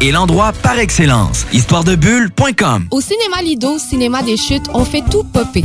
est l'endroit par excellence. Histoiredebulle.com Au cinéma Lido, cinéma des chutes, on fait tout popper.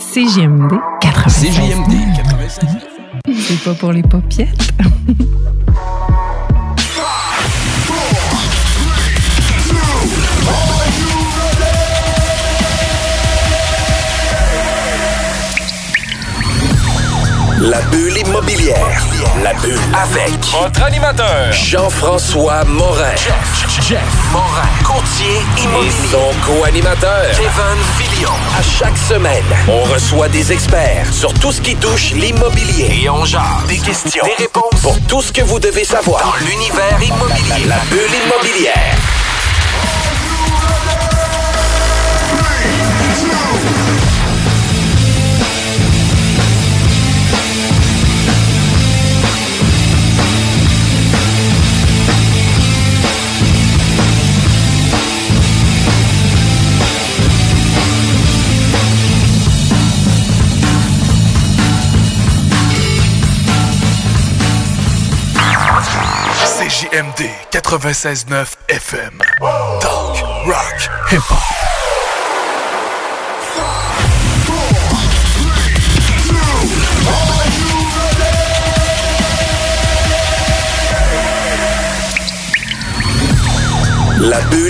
CGMD 96. CJMD 96. C'est pas pour les popiettes. La bulle immobilière. La bulle avec Votre animateur, Jean-François Morin. Jeff Morin, Courtier Et immobilier. son co-animateur. Kevin Filion. À chaque semaine, on reçoit des experts sur tout ce qui touche l'immobilier. Et on jase. Des questions. Des réponses. Pour tout ce que vous devez savoir. Dans l'univers immobilier. La bulle immobilière. CJMD 96.9 FM. Talk, rock, hip-hop. La bulle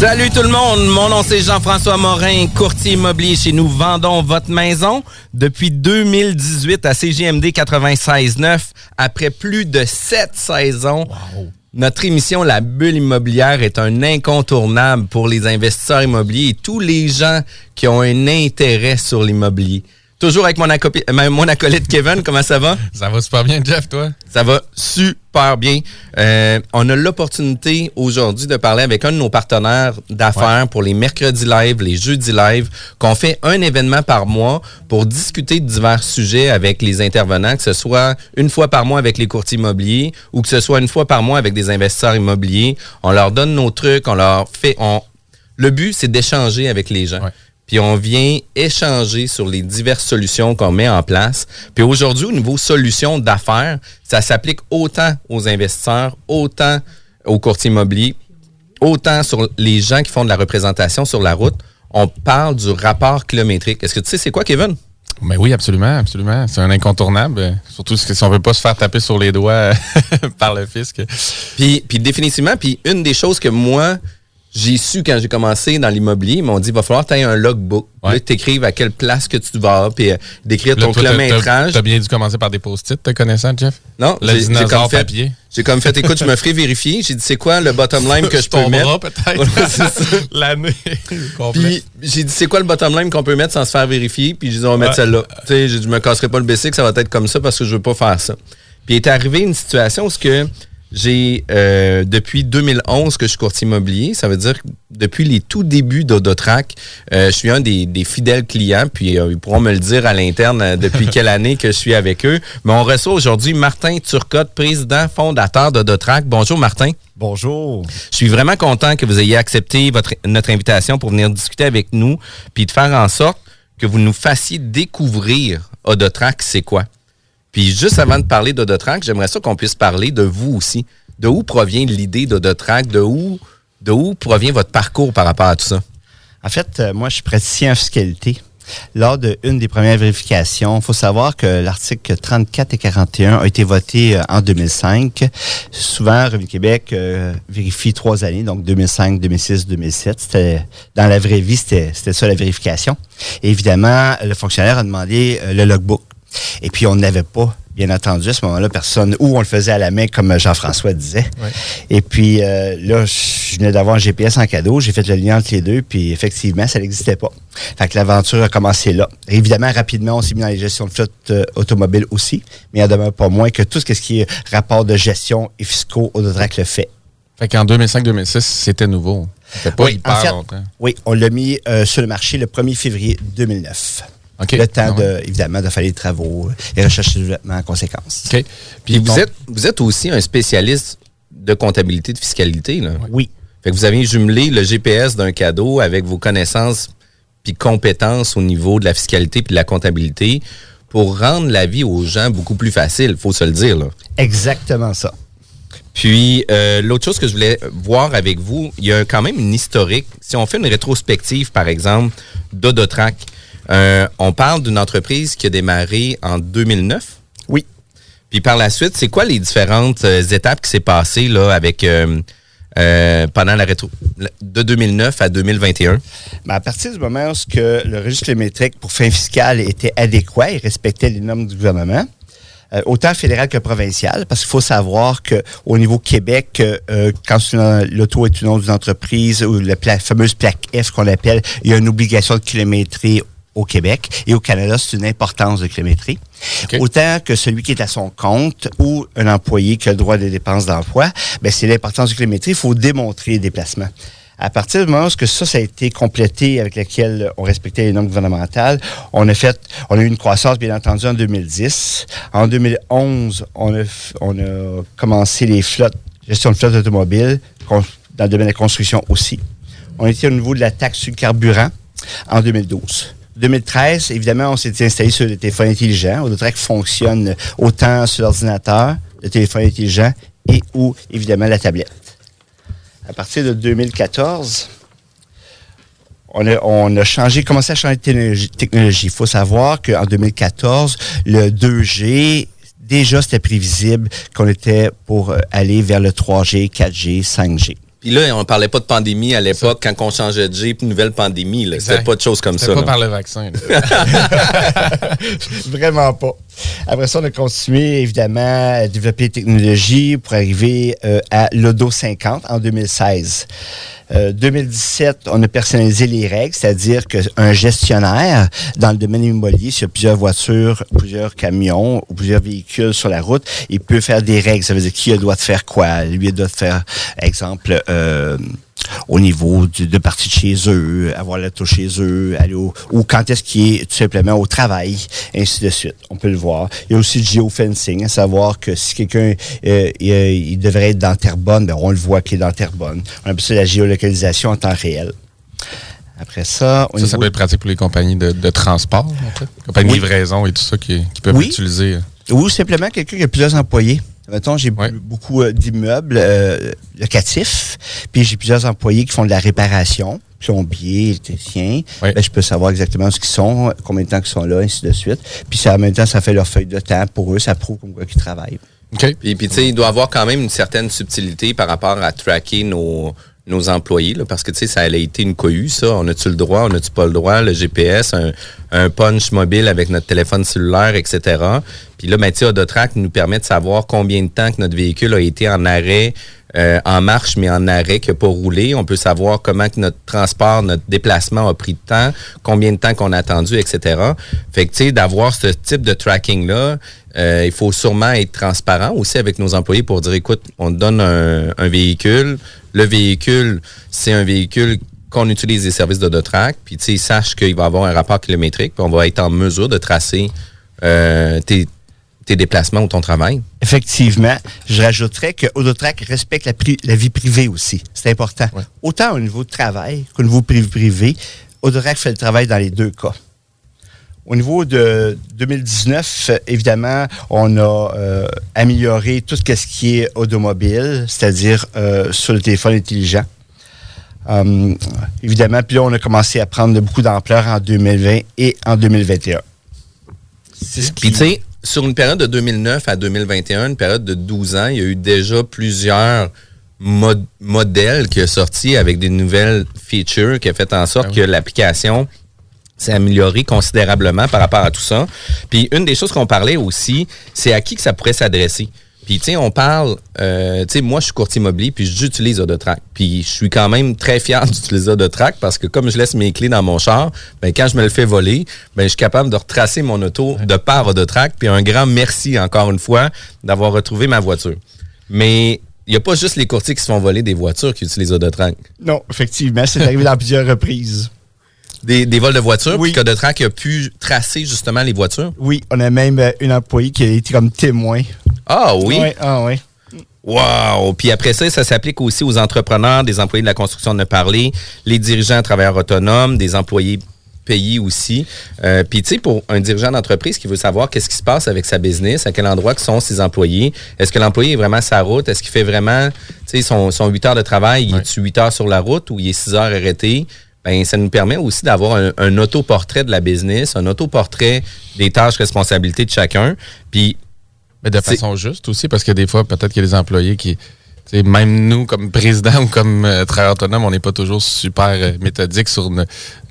Salut tout le monde, mon nom c'est Jean-François Morin, courtier immobilier chez nous Vendons votre maison depuis 2018 à CGMD 96.9 après plus de sept saisons. Notre émission La Bulle immobilière est un incontournable pour les investisseurs immobiliers et tous les gens qui ont un intérêt sur l'immobilier. Toujours avec mon, acolyte Kevin, comment ça va? Ça va super bien, Jeff, toi? Ça va super bien. Euh, on a l'opportunité aujourd'hui de parler avec un de nos partenaires d'affaires pour les mercredis live, les jeudis live, qu'on fait un événement par mois pour discuter de divers sujets avec les intervenants, que ce soit une fois par mois avec les courtiers immobiliers ou que ce soit une fois par mois avec des investisseurs immobiliers. On leur donne nos trucs, on leur fait... On... Le but, c'est d'échanger avec les gens. Ouais. Puis on vient échanger sur les diverses solutions qu'on met en place. Puis aujourd'hui, au niveau solutions d'affaires, ça s'applique autant aux investisseurs, autant aux courtiers immobiliers, autant sur les gens qui font de la représentation sur la route. On parle du rapport kilométrique. Est-ce que tu sais c'est quoi, Kevin? Ben oui, absolument, absolument. C'est un incontournable. Surtout si on veut pas se faire taper sur les doigts par le fisc. Puis, puis définitivement, puis une des choses que moi, j'ai su quand j'ai commencé dans l'immobilier, ils m'ont dit, il va falloir que tu aies un logbook. Ouais. Là, t'écrives à quelle place que tu vas, puis euh, d'écrire ton kilométrage. T'as t'as bien dû commencer par des post-it, te connaissant, Jeff? Non, Le j'ai- j'ai comme fait, papier. J'ai comme fait, écoute, je me ferai vérifier. J'ai dit, c'est quoi le bottom line que je peux mettre? peut-être. L'année. Puis j'ai dit, c'est quoi le bottom line qu'on peut mettre sans se faire vérifier? Puis j'ai dit, on va mettre Ouais. celle-là. Tu sais, j'ai dit, je me casserai pas le basic, ça va être comme ça parce que je veux pas faire ça. Puis il est arrivé une situation où ce que j'ai, euh, depuis 2011 que je suis courtier immobilier, ça veut dire que depuis les tout débuts d'Audotrac, euh, je suis un des, des fidèles clients, puis euh, ils pourront me le dire à l'interne euh, depuis quelle année que je suis avec eux. Mais on reçoit aujourd'hui Martin Turcotte, président fondateur d'Audotrac. Bonjour Martin. Bonjour. Je suis vraiment content que vous ayez accepté votre, notre invitation pour venir discuter avec nous, puis de faire en sorte que vous nous fassiez découvrir Odotrac, c'est quoi? Puis juste avant de parler d'Odotrac, j'aimerais ça qu'on puisse parler de vous aussi. De où provient l'idée d'Odotrac? De où, de où provient votre parcours par rapport à tout ça? En fait, euh, moi, je suis praticien en fiscalité. Lors d'une des premières vérifications, il faut savoir que l'article 34 et 41 a été voté euh, en 2005. Souvent, Revenu Québec euh, vérifie trois années, donc 2005, 2006, 2007. C'était dans la vraie vie, c'était ça la vérification. Évidemment, le fonctionnaire a demandé euh, le logbook. Et puis, on n'avait pas, bien entendu, à ce moment-là, personne, ou on le faisait à la main, comme Jean-François disait. Et puis, euh, là, je venais d'avoir un GPS en cadeau, j'ai fait le lien entre les deux, puis effectivement, ça n'existait pas. Fait que l'aventure a commencé là. Évidemment, rapidement, on s'est mis dans les gestions de flotte euh, automobile aussi, mais il en demeure pas moins que tout ce qui est rapport de gestion et fiscaux, Autodrac le fait. Fait qu'en 2005-2006, c'était nouveau. Pas Oui, hyper en fait, longtemps. Oui, on l'a mis euh, sur le marché le 1er février 2009. Le temps, Ah de, évidemment, de faire les travaux, euh, les recherches et développement en conséquence. OK. Puis vous êtes, vous êtes aussi un spécialiste de comptabilité, de fiscalité. Là. Oui. Fait que vous avez jumelé le GPS d'un cadeau avec vos connaissances puis compétences au niveau de la fiscalité puis de la comptabilité pour rendre la vie aux gens beaucoup plus facile, faut se le dire. Là. Exactement ça. Puis, euh, l'autre chose que je voulais voir avec vous, il y a quand même une historique. Si on fait une rétrospective, par exemple, d'Odotrac, euh, on parle d'une entreprise qui a démarré en 2009. Oui. Puis par la suite, c'est quoi les différentes euh, étapes qui s'est passées là avec euh, pendant la rétro de 2009 à 2021? Mais à partir du moment où que le registre kilométrique pour fin fiscale était adéquat et respectait les normes du gouvernement, autant fédéral que provincial, parce qu'il faut savoir qu'au niveau Québec, euh, quand l'auto est une nom d'une entreprise ou la pla- fameuse plaque F qu'on appelle, il y a une obligation de kilométrie au Québec et au Canada, c'est une importance de kilométrie. Autant que celui qui est à son compte ou un employé qui a le droit des dépenses d'emploi, ben c'est l'importance du kilométrie. Il faut démontrer les déplacements. À partir du moment où ça, ça a été complété avec lequel on respectait les normes gouvernementales, on a fait, on a eu une croissance, bien entendu, en 2010. En 2011, on a, on a commencé les flottes, gestion de flotte automobile, dans le domaine de la construction aussi. On était au niveau de la taxe sur le carburant en 2012. 2013, évidemment, on s'est installé sur le téléphone intelligent. Autotrac fonctionne autant sur l'ordinateur, le téléphone intelligent et ou, évidemment, la tablette. À partir de 2014, on a, on a changé, commencé à changer de technologie. technologie. Il faut savoir qu'en 2014, le 2G, déjà, c'était prévisible qu'on était pour euh, aller vers le 3G, 4G, 5G. Puis là, on parlait pas de pandémie à l'époque quand on changeait de Jeep, nouvelle pandémie. C'était pas de choses comme C'était ça. pas là. par le vaccin. Vraiment pas. Après ça, on a continué, évidemment, à développer les technologies pour arriver euh, à l'Odo 50 en 2016. Euh, 2017, on a personnalisé les règles, c'est-à-dire qu'un gestionnaire dans le domaine immobilier, s'il y a plusieurs voitures, plusieurs camions ou plusieurs véhicules sur la route, il peut faire des règles. Ça veut dire qui doit faire quoi? Lui, il doit faire, exemple, euh, au niveau du- de partie de chez eux, avoir l'auto chez eux, aller au, ou quand est-ce qu'il est tout simplement au travail, ainsi de suite. On peut le voir. Il y a aussi le geofencing, à savoir que si quelqu'un euh, il, euh, il devrait être dans Terrebonne, ben on le voit qu'il est dans Terrebonne. On appelle ça la géolocalisation en temps réel. Après ça, Ça, ça peut être pratique pour les compagnies de, de transport, en fait. Compagnies Oui. de livraison et tout ça qui, qui peuvent Oui. l'utiliser. Ou simplement quelqu'un qui a plusieurs employés. Mettons, j'ai beaucoup euh, d'immeubles euh, locatifs, puis j'ai plusieurs employés qui font de la réparation, plombiers, électriciens. Ben, je peux savoir exactement ce qu'ils sont, combien de temps ils sont là, ainsi de suite. Puis ça, en même temps, ça fait leur feuille de temps pour eux, ça prouve comme quoi qu'ils travaillent. Puis, puis tu sais, il doit avoir quand même une certaine subtilité par rapport à tracker nos, nos employés, là, parce que, tu sais, ça a été une cohue, ça. On a-tu le droit, on a-tu pas le droit, le GPS, un, un punch mobile avec notre téléphone cellulaire, etc. Puis là, ben, tu sais, Odotrac nous permet de savoir combien de temps que notre véhicule a été en arrêt, euh, en marche, mais en arrêt, n'a pas roulé. On peut savoir comment que notre transport, notre déplacement a pris de temps, combien de temps qu'on a attendu, etc. Fait que, tu sais, d'avoir ce type de tracking-là, euh, il faut sûrement être transparent aussi avec nos employés pour dire, écoute, on donne un véhicule. Le véhicule, c'est un véhicule qu'on utilise des services d'Audotrac, puis tu sais, sache qu'il va avoir un rapport kilométrique, puis on va être en mesure de tracer euh, tes, tes déplacements ou ton travail. Effectivement, je rajouterais que Autotrac respecte la, pri- la vie privée aussi. C'est important. Autant au niveau de travail qu'au niveau pri- privé, Autotrac fait le travail dans les deux cas. Au niveau de 2019, euh, évidemment, on a euh, amélioré tout ce qui est automobile, c'est-à-dire euh, sur le téléphone intelligent. Euh, évidemment, puis là, on a commencé à prendre de beaucoup d'ampleur en 2020 et en 2021. C'est ce Puis tu sais, sur une période de 2009 à 2021, une période de 12 ans, il y a eu déjà plusieurs mod- modèles qui sont sortis avec des nouvelles features qui a fait en sorte que l'application s'est améliorée considérablement par rapport à tout ça. Puis une des choses qu'on parlait aussi, c'est à qui que ça pourrait s'adresser. Puis, tu sais, on parle, euh, tu sais, moi, je suis courtier immobilier, puis j'utilise Autotrack. Puis, je suis quand même très fier d'utiliser Autotrack parce que comme je laisse mes clés dans mon char, ben, quand je me le fais voler, ben, je suis capable de retracer mon auto de par Autotrack. Puis, un grand merci, encore une fois, d'avoir retrouvé ma voiture. Mais, il n'y a pas juste les courtiers qui se font voler des voitures qui utilisent Autotrack. Non, effectivement, c'est arrivé dans plusieurs reprises. Des, des vols de voitures, Oui. puis qu'Autotrack a pu tracer justement les voitures? Oui, on a même euh, une employée qui a été comme témoin. Ah oui? Ouais, ah oui. Wow! Puis après ça, ça s'applique aussi aux entrepreneurs, des employés de la construction de parler, les dirigeants travailleurs autonomes, des employés payés aussi. Euh, Puis tu sais, pour un dirigeant d'entreprise qui veut savoir qu'est-ce qui se passe avec sa business, à quel endroit que sont ses employés, est-ce que l'employé est vraiment à sa route, est-ce qu'il fait vraiment, tu sais, son, son 8 heures de travail, il est 8 heures sur la route ou il est 6 heures arrêté? Ben, ça nous permet aussi d'avoir un, un autoportrait de la business, un autoportrait des tâches, responsabilités de chacun. Puis Mais de façon juste aussi, parce que des fois, peut-être qu'il y a des employés qui. tu sais, Même nous, comme président ou comme euh, travailleur autonome, on n'est pas toujours super euh, méthodique sur ne-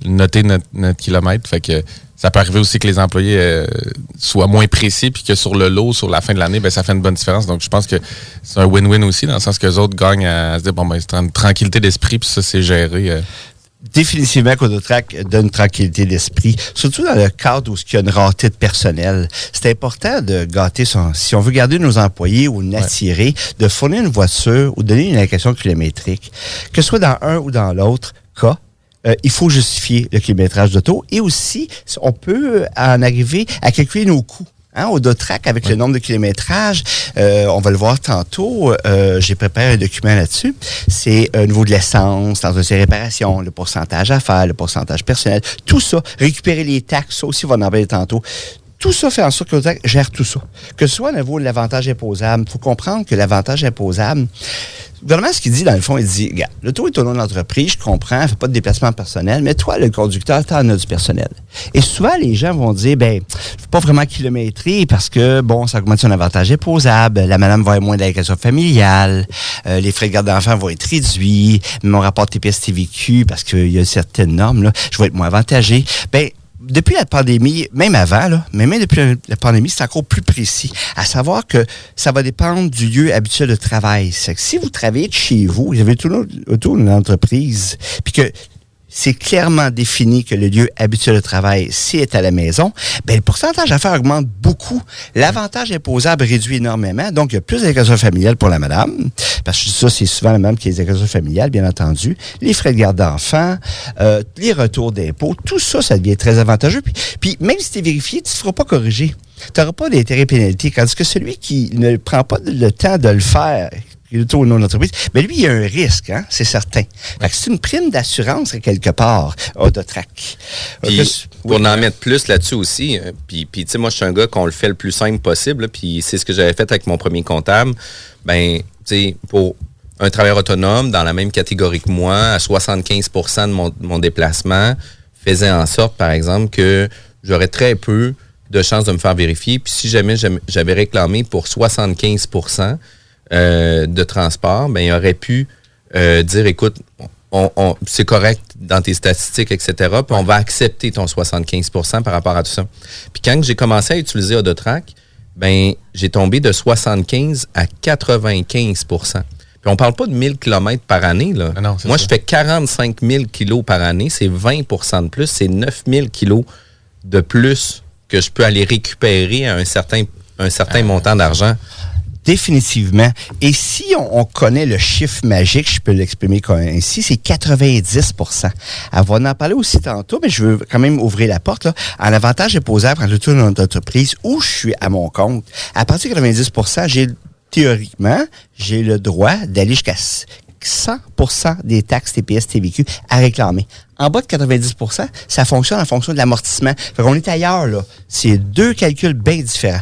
noter notre, notre kilomètre. Fait que ça peut arriver aussi que les employés euh, soient moins précis, puis que sur le lot, sur la fin de l'année, ben, ça fait une bonne différence. Donc, je pense que c'est un win-win aussi, dans le sens que les autres gagnent à, se dire, bon, ben, c'est une tranquillité d'esprit, puis ça, c'est géré. Définitivement qu'Autotrack donne tranquillité d'esprit, surtout dans le cadre où il y a une rareté de personnel. C'est important de gâter son... Si on veut garder nos employés ou l'attirer, de fournir une voiture ou donner une allocation kilométrique, que ce soit dans un ou dans l'autre cas, euh, il faut justifier le kilométrage d'auto et aussi, on peut en arriver à calculer nos coûts. Hein, au Dotrac, avec le nombre de kilométrages, euh, on va le voir tantôt, euh, j'ai préparé un document là-dessus. C'est au niveau de l'essence, dans ses réparations, le pourcentage à faire, le pourcentage personnel, tout ça, récupérer les taxes, ça aussi, on va en parler tantôt. Tout ça fait en sorte que l'Autotrac gère tout ça. Que ce soit au niveau de l'avantage imposable, il faut comprendre que l'avantage imposable, le gouvernement, ce qu'il dit, dans le fond, il dit, regarde, l'auto est au nom de l'entreprise, je comprends, fait pas de déplacement personnel, mais toi, le conducteur, t'en as du personnel. Et souvent, les gens vont dire, ben, je pas vraiment kilométrer parce que, bon, ça augmente son avantage imposable, la madame va avoir moins d'allocation familiale, euh, les frais de garde d'enfants vont être réduits, mon rapport TPS-TVQ, parce qu'il y a certaines normes, là, je vais être moins avantagé. Ben, depuis la pandémie, même avant, mais même depuis la, pandémie, c'est encore plus précis. À savoir que ça va dépendre du lieu habituel de travail. Si vous travaillez de chez vous, vous avez tout autour d'une entreprise, puis que c'est clairement défini que le lieu habituel de travail, c'est à la maison, ben, le pourcentage à faire augmente beaucoup. L'avantage imposable réduit énormément. Donc, il y a plus d'allocations familiales pour la madame. Parce que ça, c'est souvent la madame qui a des allocations familiales, bien entendu. Les frais de garde d'enfants, euh, les retours d'impôts, tout ça, ça devient très avantageux. Puis, même si tu vérifié, tu ne te feras pas corriger. Tu n'auras pas d'intérêt pénalité. Tandis que celui qui ne prend pas le temps de le faire, qui est au nom de l'entreprise, ben lui, il y a un risque, hein, c'est certain. Fait que c'est une prime d'assurance quelque part. Puis, Euh, pour en mettre plus là-dessus aussi, euh, puis, puis tu sais, moi, je suis un gars qu'on le fait le plus simple possible, là, puis c'est ce que j'avais fait avec mon premier comptable. Ben, tu sais, pour un travailleur autonome dans la même catégorie que moi, à 75% de mon, mon déplacement, faisait en sorte, par exemple, que j'aurais très peu de chances de me faire vérifier. Puis si jamais j'am- j'avais réclamé pour 75 euh, de transport, ben, il aurait pu euh, dire, écoute, on, on- c'est correct dans tes statistiques, etc., puis on va accepter ton 75% par rapport à tout ça. Puis quand j'ai commencé à utiliser Autotrack, ben, j'ai tombé de 75 à 95% Puis on parle pas de 1000 km par année. Là. Ah non, Moi, ça. je fais 45 000 kilos par année. C'est 20% de plus. C'est 9 000 kilos de plus que je peux aller récupérer à un certain, un certain montant d'argent. Définitivement. Et si on, on connaît le chiffre magique, je peux l'exprimer comme ainsi, c'est 90% On va en parler aussi tantôt, mais je veux quand même ouvrir la porte. Là. En avantage imposable quand je tourne dans entreprise où je suis à mon compte, à partir de 90% j'ai théoriquement, j'ai le droit d'aller jusqu'à 100% des taxes TPS TVQ à réclamer. En bas de 90% ça fonctionne en fonction de l'amortissement. Fait qu'on est ailleurs, là. C'est deux calculs bien différents.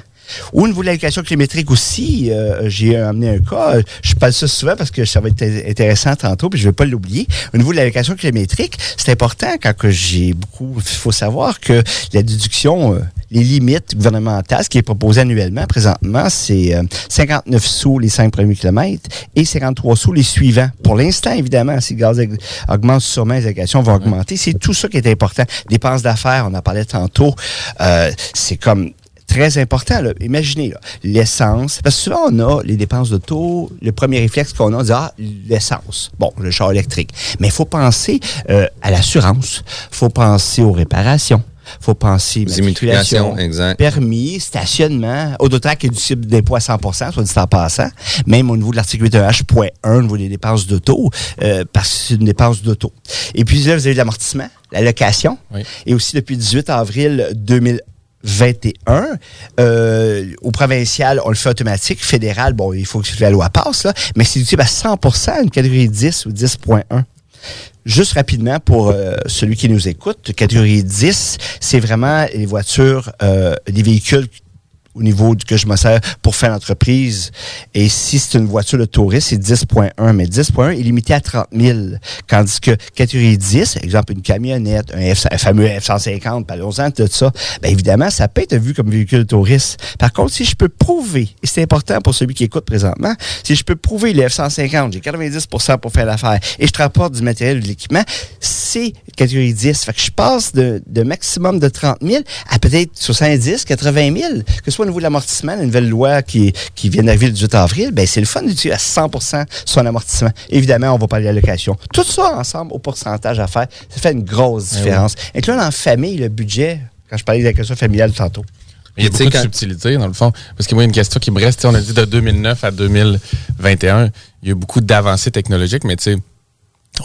Au niveau de l'allocation kilométrique aussi, euh, j'ai amené un cas. Je parle ça souvent parce que ça va être intéressant tantôt, puis je ne vais pas l'oublier. Au niveau de l'allocation kilométrique, c'est important quand que j'ai beaucoup. Il faut savoir que la déduction, euh, les limites gouvernementales, ce qui est proposé annuellement présentement, c'est euh, 59 sous les 5 premiers kilomètres et 53 sous les suivants. Pour l'instant, évidemment, si le gaz augmente sûrement, les allocations vont augmenter. C'est tout ça qui est important. Dépenses d'affaires, on en parlait tantôt. Euh, c'est comme très important. Là. Imaginez, là, l'essence. Parce que souvent, on a les dépenses d'auto. Le premier réflexe qu'on a, on dit, ah, l'essence. Bon, le char électrique. Mais il faut penser euh, à l'assurance. Il faut penser aux réparations. Il faut penser Aux immatriculation, exact. permis, stationnement. Autotrac est du cible d'impôt à 100% soit dit en passant. Même au niveau de l'article 8H.1, au niveau des dépenses d'auto, euh, parce que c'est une dépense d'auto. Et puis là, vous avez l'amortissement, la location. Oui. Et aussi, depuis le 18 avril 2021, euh, au provincial, on le fait automatique. Fédéral, bon, il faut que la loi passe, là, mais c'est utile à 100 une catégorie 10 ou 10.1. Juste rapidement pour euh, celui qui nous écoute, catégorie 10, c'est vraiment les voitures, euh, les véhicules au niveau que je me sers pour faire l'entreprise. Et si c'est une voiture de touriste, c'est 10.1. Mais 10.1 est limité à 30 000. Tandis que catégorie 10, exemple une camionnette, un, fameux F-150, parlons-en de ça, bien évidemment, ça peut être vu comme véhicule de touriste. Par contre, si je peux prouver, et c'est important pour celui qui écoute présentement, si je peux prouver le F-150, j'ai 90 pour faire l'affaire, et je te rapporte du matériel ou de l'équipement, c'est catégorie 10. Fait que je passe de, de maximum de 30 000 à peut-être 70, 80 000, que ce soit niveau de l'amortissement, la nouvelle loi qui, qui vient d'arriver le 18 avril, ben c'est le fun d'utiliser à 100% son amortissement. Évidemment, on va parler de la location. Tout ça ensemble, au pourcentage à faire, ça fait une grosse différence. Et là, dans la famille, le budget, quand je parlais de la question familiale tantôt, Mais il y a Tu sais, beaucoup de quand- subtilité, dans le fond. Parce que moi, il y a une question qui me reste. On a dit de 2009 à 2021, il y a eu beaucoup d'avancées technologiques, mais tu sais,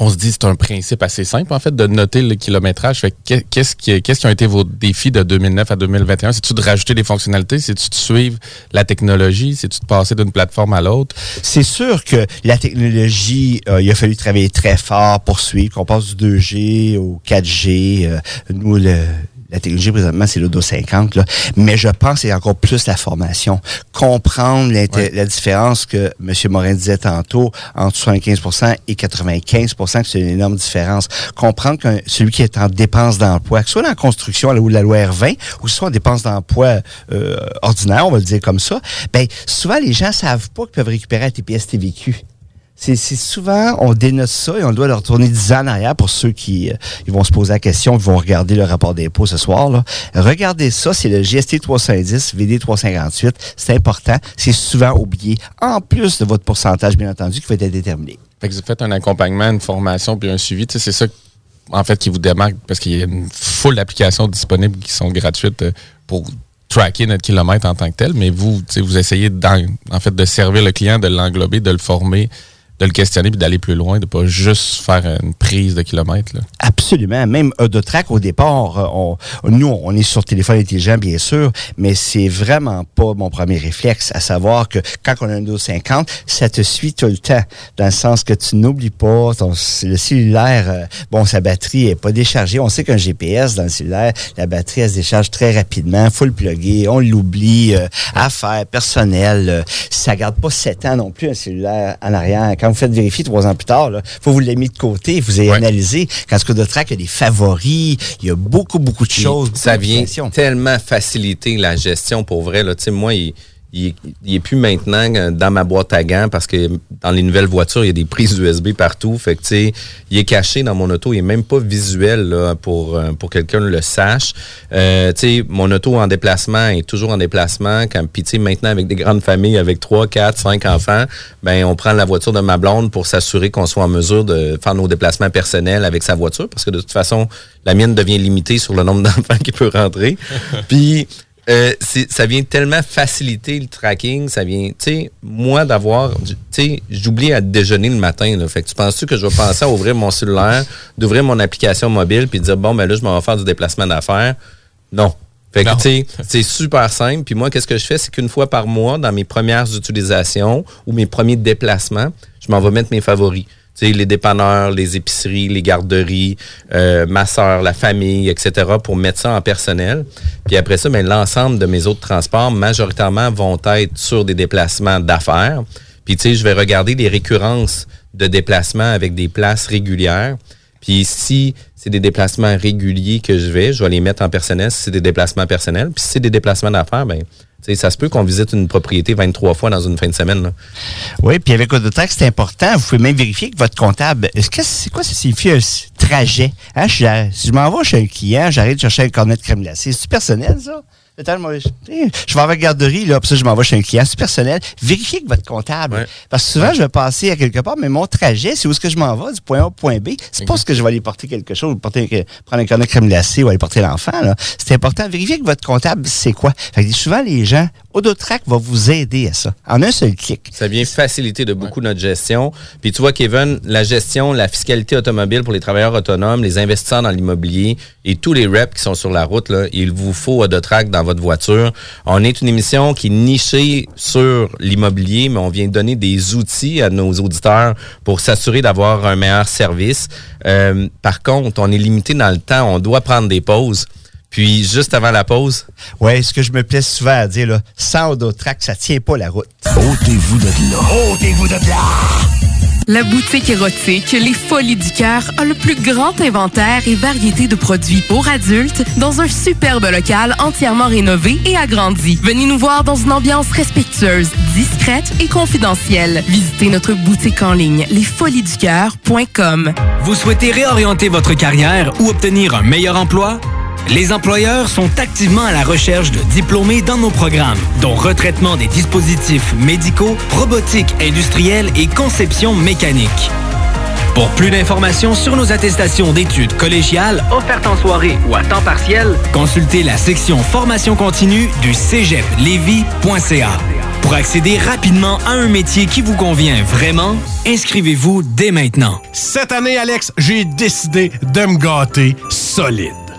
on se dit c'est un principe assez simple, en fait, de noter le kilométrage. Qu'est-ce qui, qu'est-ce qui ont été vos défis de 2009 à 2021? C'est-tu de rajouter des fonctionnalités? C'est-tu de suivre la technologie? C'est-tu de passer d'une plateforme à l'autre? C'est sûr que la technologie, euh, il a fallu travailler très fort pour suivre, qu'on passe du 2G au 4G. euh, nous, le- la technologie présentement, c'est l'Odo 50. Là. Mais je pense que c'est encore plus la formation. Comprendre Ouais. la différence que M. Morin disait tantôt entre 75% et 95% que c'est une énorme différence. Comprendre que celui qui est en dépense d'emploi, que ce soit dans la construction à la, ou la loi R20, ou que ce soit en dépense d'emploi euh, ordinaire, on va le dire comme ça, ben souvent les gens savent pas qu'ils peuvent récupérer un TPS TVQ. C'est souvent, on dénote ça et on doit leur retourner 10 ans en arrière pour ceux qui euh, ils vont se poser la question, qui vont regarder le rapport d'impôt ce soir. Là. Regardez ça, c'est le GST 310, VD 358. C'est important, c'est souvent oublié. En plus de votre pourcentage, bien entendu, qui va être déterminé. Fait que vous faites un accompagnement, une formation, puis un suivi. C'est ça, en fait, qui vous démarque parce qu'il y a une foule d'applications disponibles qui sont gratuites euh, pour tracker notre kilomètre en tant que tel. Mais vous, vous essayez en fait de servir le client, de l'englober, de le former, de le questionner, puis d'aller plus loin, de pas juste faire une prise de kilomètres. là. Absolument. Même Autotrack, au départ, euh, on, nous, on est sur téléphone intelligent, bien sûr, mais c'est vraiment pas mon premier réflexe, à savoir que quand on a un 1250, ça te suit tout le temps, dans le sens que tu n'oublies pas, ton, le cellulaire, euh, bon, sa batterie est pas déchargée. On sait qu'un GPS dans le cellulaire, la batterie, elle se décharge très rapidement, faut le plugger, on l'oublie, euh, affaires, personnel, euh, ça garde pas sept ans non plus, un cellulaire en arrière. Vous faites vérifier trois ans plus tard, là, faut que vous l'ayez mis de côté, vous avez Ouais. analysé. Quand ce de track, il y a des favoris, il y a beaucoup, beaucoup de choses. ça vient tellement faciliter la gestion pour vrai. Là. Moi, il, il, il est plus maintenant dans ma boîte à gants parce que dans les nouvelles voitures, il y a des prises USB partout. Fait que, tu sais, il est caché dans mon auto. Il est même pas visuel là, pour, euh, pour que quelqu'un le sache. Euh, tu sais, mon auto en déplacement est toujours en déplacement. Quand, puis, tu sais, maintenant, avec des grandes familles, avec 3, 4, 5 enfants, ben on prend la voiture de ma blonde pour s'assurer qu'on soit en mesure de faire nos déplacements personnels avec sa voiture parce que de toute façon, la mienne devient limitée sur le nombre d'enfants qui peut rentrer. Puis euh, ça vient tellement faciliter le tracking, ça vient, tu sais, moi d'avoir, tu sais, j'oublie à déjeuner le matin, là. Fait que tu penses-tu que je vais penser à ouvrir mon cellulaire, d'ouvrir mon application mobile, puis dire, bon, ben là, je m'en vais faire du déplacement d'affaires? Non. Fait que, tu sais, c'est super simple. Puis moi, qu'est-ce que je fais? C'est qu'une fois par mois, dans mes premières utilisations ou mes premiers déplacements, je m'en vais mettre mes favoris. Les dépanneurs, les épiceries, les garderies, euh, ma soeur, la famille, etc., pour mettre ça en personnel. Puis après ça, ben, l'ensemble de mes autres transports, majoritairement, vont être sur des déplacements d'affaires. Puis, tu je vais regarder les récurrences de déplacements avec des places régulières. Puis si c'est des déplacements réguliers que je vais, je vais les mettre en personnel si c'est des déplacements personnels. Puis si c'est des déplacements d'affaires, ben tu sais, ça se peut qu'on visite une propriété 23 fois dans une fin de semaine. Là. Oui, puis avec Autotrack, c'est important. Vous pouvez même vérifier que votre comptable. Est-ce que c'est quoi ça signifie un trajet? Hein, je, si je m'en vais chez un client, j'arrête de chercher un cornet de crème glacée. C'est personnel, ça? Eh, je vais la garderie, là, puis ça, je m'en vais chez un client. C'est personnel. Vérifiez que votre comptable. Ouais. Parce que souvent, je vais passer à quelque part, mais mon trajet, c'est où est-ce que je m'en vais, du point A au point B. C'est pas ce que je vais aller porter quelque chose, porter, un- prendre un cornet de crème glacée ou aller porter l'enfant, là. C'est important. Vérifiez que votre comptable, c'est quoi. Fait que souvent, les gens, Autotrack va vous aider à ça. En un seul clic. Ça vient faciliter de beaucoup notre gestion. Puis tu vois, Kevin, la gestion, la fiscalité automobile pour les travailleurs autonomes, les investisseurs dans l'immobilier et tous les reps qui sont sur la route, là, il vous faut Autotrack dans votre voiture. On est une émission qui est nichée sur l'immobilier, mais on vient donner des outils à nos auditeurs pour s'assurer d'avoir un meilleur service. Euh, par contre, on est limité dans le temps. On doit prendre des pauses. Puis, juste avant la pause, Ouais, ce que je me plais souvent à dire, là, sans Autotrack, ça tient pas la route. Ôtez-vous de là. Ôtez-vous de là! La boutique érotique Les Folies du Cœur a le plus grand inventaire et variété de produits pour adultes dans un superbe local entièrement rénové et agrandi. Venez nous voir dans une ambiance respectueuse, discrète et confidentielle. Visitez notre boutique en ligne lesfoliesducoeur.com. Vous souhaitez réorienter votre carrière ou obtenir un meilleur emploi? Les employeurs sont activement à la recherche de diplômés dans nos programmes, dont retraitement des dispositifs médicaux, robotique industrielle et conception mécanique. Pour plus d'informations sur nos attestations d'études collégiales offertes en soirée ou à temps partiel, consultez la section formation continue du cégeplevy.ca. Pour accéder rapidement à un métier qui vous convient vraiment, inscrivez-vous dès maintenant. Cette année, Alex, j'ai décidé de me gâter solide.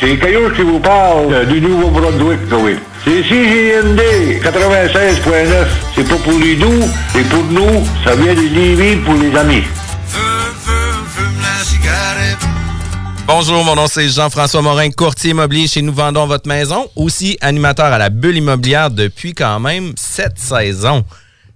c'est Caillou qui vous parle du Nouveau-Brunswick, oui. C'est CJND 96.9. C'est pas pour les doux, c'est pour nous. Ça vient de Lévis pour les amis. Bonjour, mon nom c'est Jean-François Morin, courtier immobilier chez Nous Vendons Votre Maison, aussi animateur à la bulle immobilière depuis quand même sept saisons.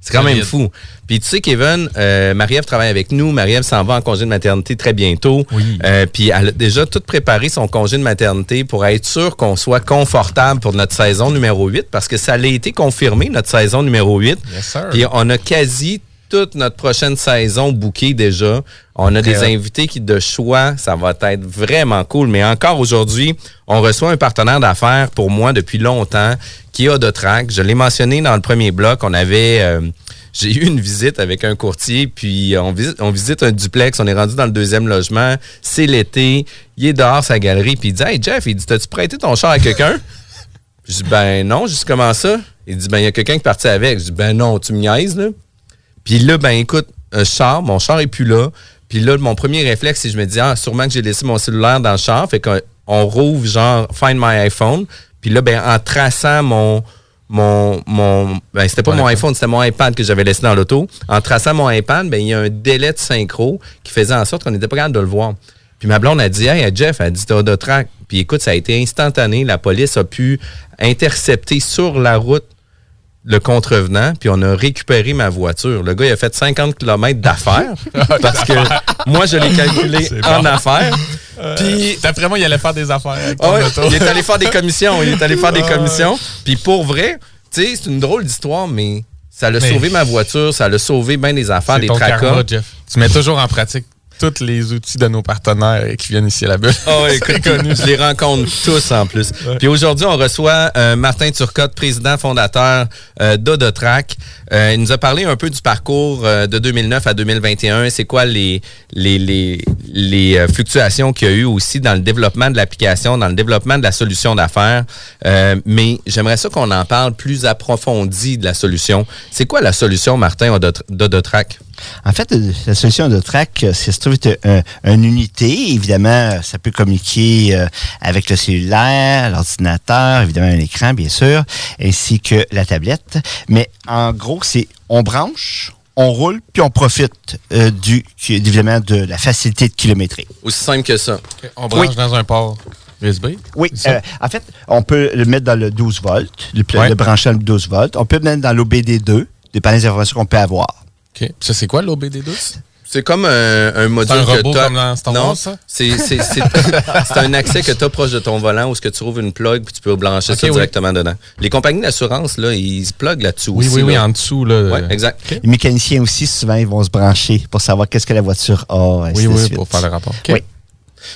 C'est quand même fou. Puis tu sais, Kevin, euh, Marie-Ève travaille avec nous. Marie-Ève s'en va en congé de maternité très bientôt. Euh, puis elle a déjà tout préparé son congé de maternité pour être sûr qu'on soit confortable pour notre saison numéro 8 parce que ça a été confirmé, notre saison numéro 8. Yes, sir. Puis on a quasi toute notre prochaine saison bookée déjà. On a des invités qui de choix, ça va être vraiment cool. Mais encore aujourd'hui, on reçoit un partenaire d'affaires pour moi depuis longtemps, qui a de track. Je l'ai mentionné dans le premier bloc. On avait, euh, j'ai eu une visite avec un courtier, puis on visite, on visite un duplex. On est rendu dans le deuxième logement. C'est l'été. Il est dehors sa galerie, puis il dit, hey Jeff, il dit, t'as-tu prêté ton char à quelqu'un? Je dis, ben non, juste comment ça? Il dit, ben il y a quelqu'un qui est parti avec. Je dis, ben non, tu me niaises, là. Puis là, ben écoute, un char, mon char est plus là. Puis là, mon premier réflexe, c'est que je me dis, ah, sûrement que j'ai laissé mon cellulaire dans le char. Fait qu'on on rouvre genre Find My iPhone. Puis là, ben en traçant mon. Mon, mon ben c'était pas Mon iPhone, c'était mon iPad que j'avais laissé dans l'auto. En traçant mon iPad, ben il y a un délai de synchro qui faisait en sorte qu'on n'était pas capable de le voir. Puis ma blonde a dit, hey, Jeff, elle a dit, t'as de track. Puis écoute, ça a été instantané. La police a pu intercepter sur la route le contrevenant, puis on a récupéré ma voiture. Le gars, il a fait 50 km d'affaires parce que moi, je l'ai calculé en bon. affaires. Puis, d'après moi, il allait faire des affaires. avec ton Ah ouais, auto. il est allé faire des commissions. Il est allé faire des Ah commissions. Puis pour vrai, tu sais, c'est une drôle d'histoire, mais ça l'a sauvé ma voiture, ça l'a sauvé bien des affaires, des tracas. karma, Jeff. Tu mets toujours en pratique tous les outils de nos partenaires qui viennent ici à la bulle. Ouais, écoute, je les rencontre tous en plus. Puis aujourd'hui, on reçoit euh, Martin Turcotte, président fondateur euh, d'Odotrack. Euh, il nous a parlé un peu du parcours euh, de 2009 à 2021. C'est quoi les, les, les, les fluctuations qu'il y a eu aussi dans le développement de l'application, dans le développement de la solution d'affaires. Mais j'aimerais ça qu'on en parle plus approfondi de la solution. C'est quoi la solution, Martin, d'Odot- d'Odotrack? En fait, euh, la solution de track, euh, c'est se trouve être un- une unité. Évidemment, euh, ça peut communiquer euh, avec le cellulaire, l'ordinateur, évidemment un écran, bien sûr, ainsi que la tablette. Mais en gros, c'est on branche, on roule, puis on profite euh, du, évidemment de la facilité de kilométrer. Aussi simple que ça. On branche Oui. dans un port USB. Oui, euh, en fait, on peut le mettre dans le 12 volts, le, Ouais. le brancher dans le 12 volts. On peut le mettre dans l'OBD2, dépendant des informations qu'on peut avoir. OK. Ça, c'est quoi l'OBD2? C'est comme un, un module un que robot t'as- comme dans Star non, ça? C'est c'est- c'est- c'est un accès que tu as proche de ton volant où ce que tu trouves une plug puis tu peux brancher Ok, ça oui. directement dedans. Les compagnies d'assurance, là, ils se pluguent là-dessus Oui, aussi. oui, oui, là. en dessous. Là, Ouais, exact. Les mécaniciens aussi, souvent, ils vont se brancher pour savoir qu'est-ce que la voiture a. ainsi Oui, de oui, suite. pour faire le rapport. OK. Oui.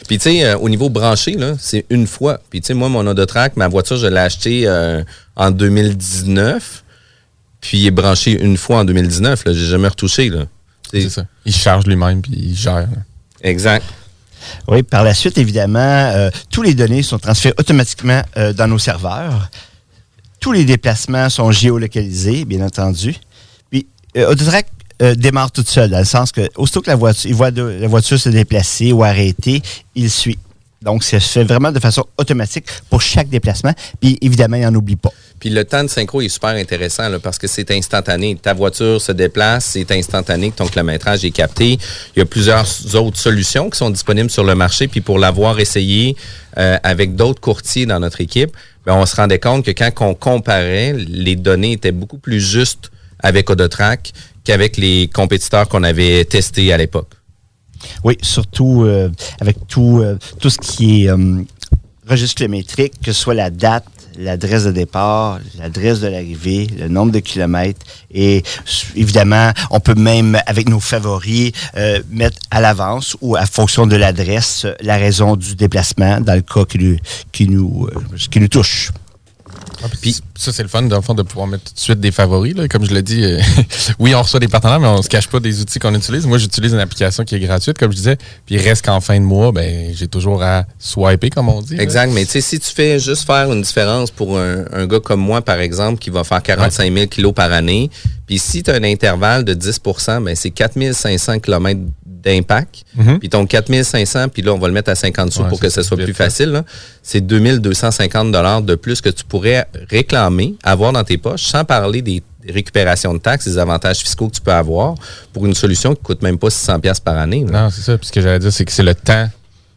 Puis tu sais, euh, au niveau branché, là, c'est une fois. Puis tu sais, moi, mon Audotrack, ma voiture, je l'ai acheté euh, en 2019. Puis il est branché une fois en 2019. Là, j'ai jamais retouché. Là. C'est ça. Il charge lui-même puis il gère. là. Exact. Oui, par la suite, évidemment, euh, tous les données sont transférées automatiquement euh, dans nos serveurs. Tous les déplacements sont géolocalisés, bien entendu. Puis, euh, Autotrack euh, démarre toute seule, dans le sens que, aussitôt que la voiture, il voit de- la voiture se déplacer ou arrêter, il suit. Donc, ça se fait vraiment de façon automatique pour chaque déplacement. Puis, évidemment, il n'en oublie pas. Puis le temps de synchro est super intéressant parce que c'est instantané. Ta voiture se déplace, c'est instantané que ton kilométrage est capté. Il y a plusieurs autres solutions qui sont disponibles sur le marché. Puis pour l'avoir essayé euh, avec d'autres courtiers dans notre équipe, ben, on se rendait compte que quand on comparait, les données étaient beaucoup plus justes avec Odotrack qu'avec les compétiteurs qu'on avait testés à l'époque. Oui, surtout euh, avec tout, euh, tout ce qui est registre kilométrique, que ce soit la date, l'adresse de départ, l'adresse de l'arrivée, le nombre de kilomètres. Et évidemment, on peut même, avec nos favoris, euh, mettre à l'avance ou à fonction de l'adresse, euh, la raison du déplacement dans le cas qui qui nous, euh, qui nous touche. Puis ça, c'est le fun, dans le fond, de pouvoir mettre tout de suite des favoris. là. Comme je l'ai dit, euh, oui, on reçoit des partenaires, mais on se cache pas des outils qu'on utilise. Moi, j'utilise une application qui est gratuite, comme je disais. Puis il reste qu'en fin de mois, ben, j'ai toujours à swiper, comme on dit. là. Exact, mais tu sais, si tu fais juste faire une différence pour un, un gars comme moi, par exemple, qui va faire 45 000 kilos par année, puis si tu as un intervalle de 10% ben, c'est 4500 km d'impact. Mhm. Puis ton 4500, puis là, on va le mettre à 50 sous Ouais, pour que ce ça, soit plus fait. facile. là. C'est 2250 dollars de plus que tu pourrais réclamer, avoir dans tes poches, sans parler des récupérations de taxes, des avantages fiscaux que tu peux avoir pour une solution qui coûte même pas 600 pièces par année. là. Non, c'est ça. Puis ce que j'allais dire, c'est que c'est le temps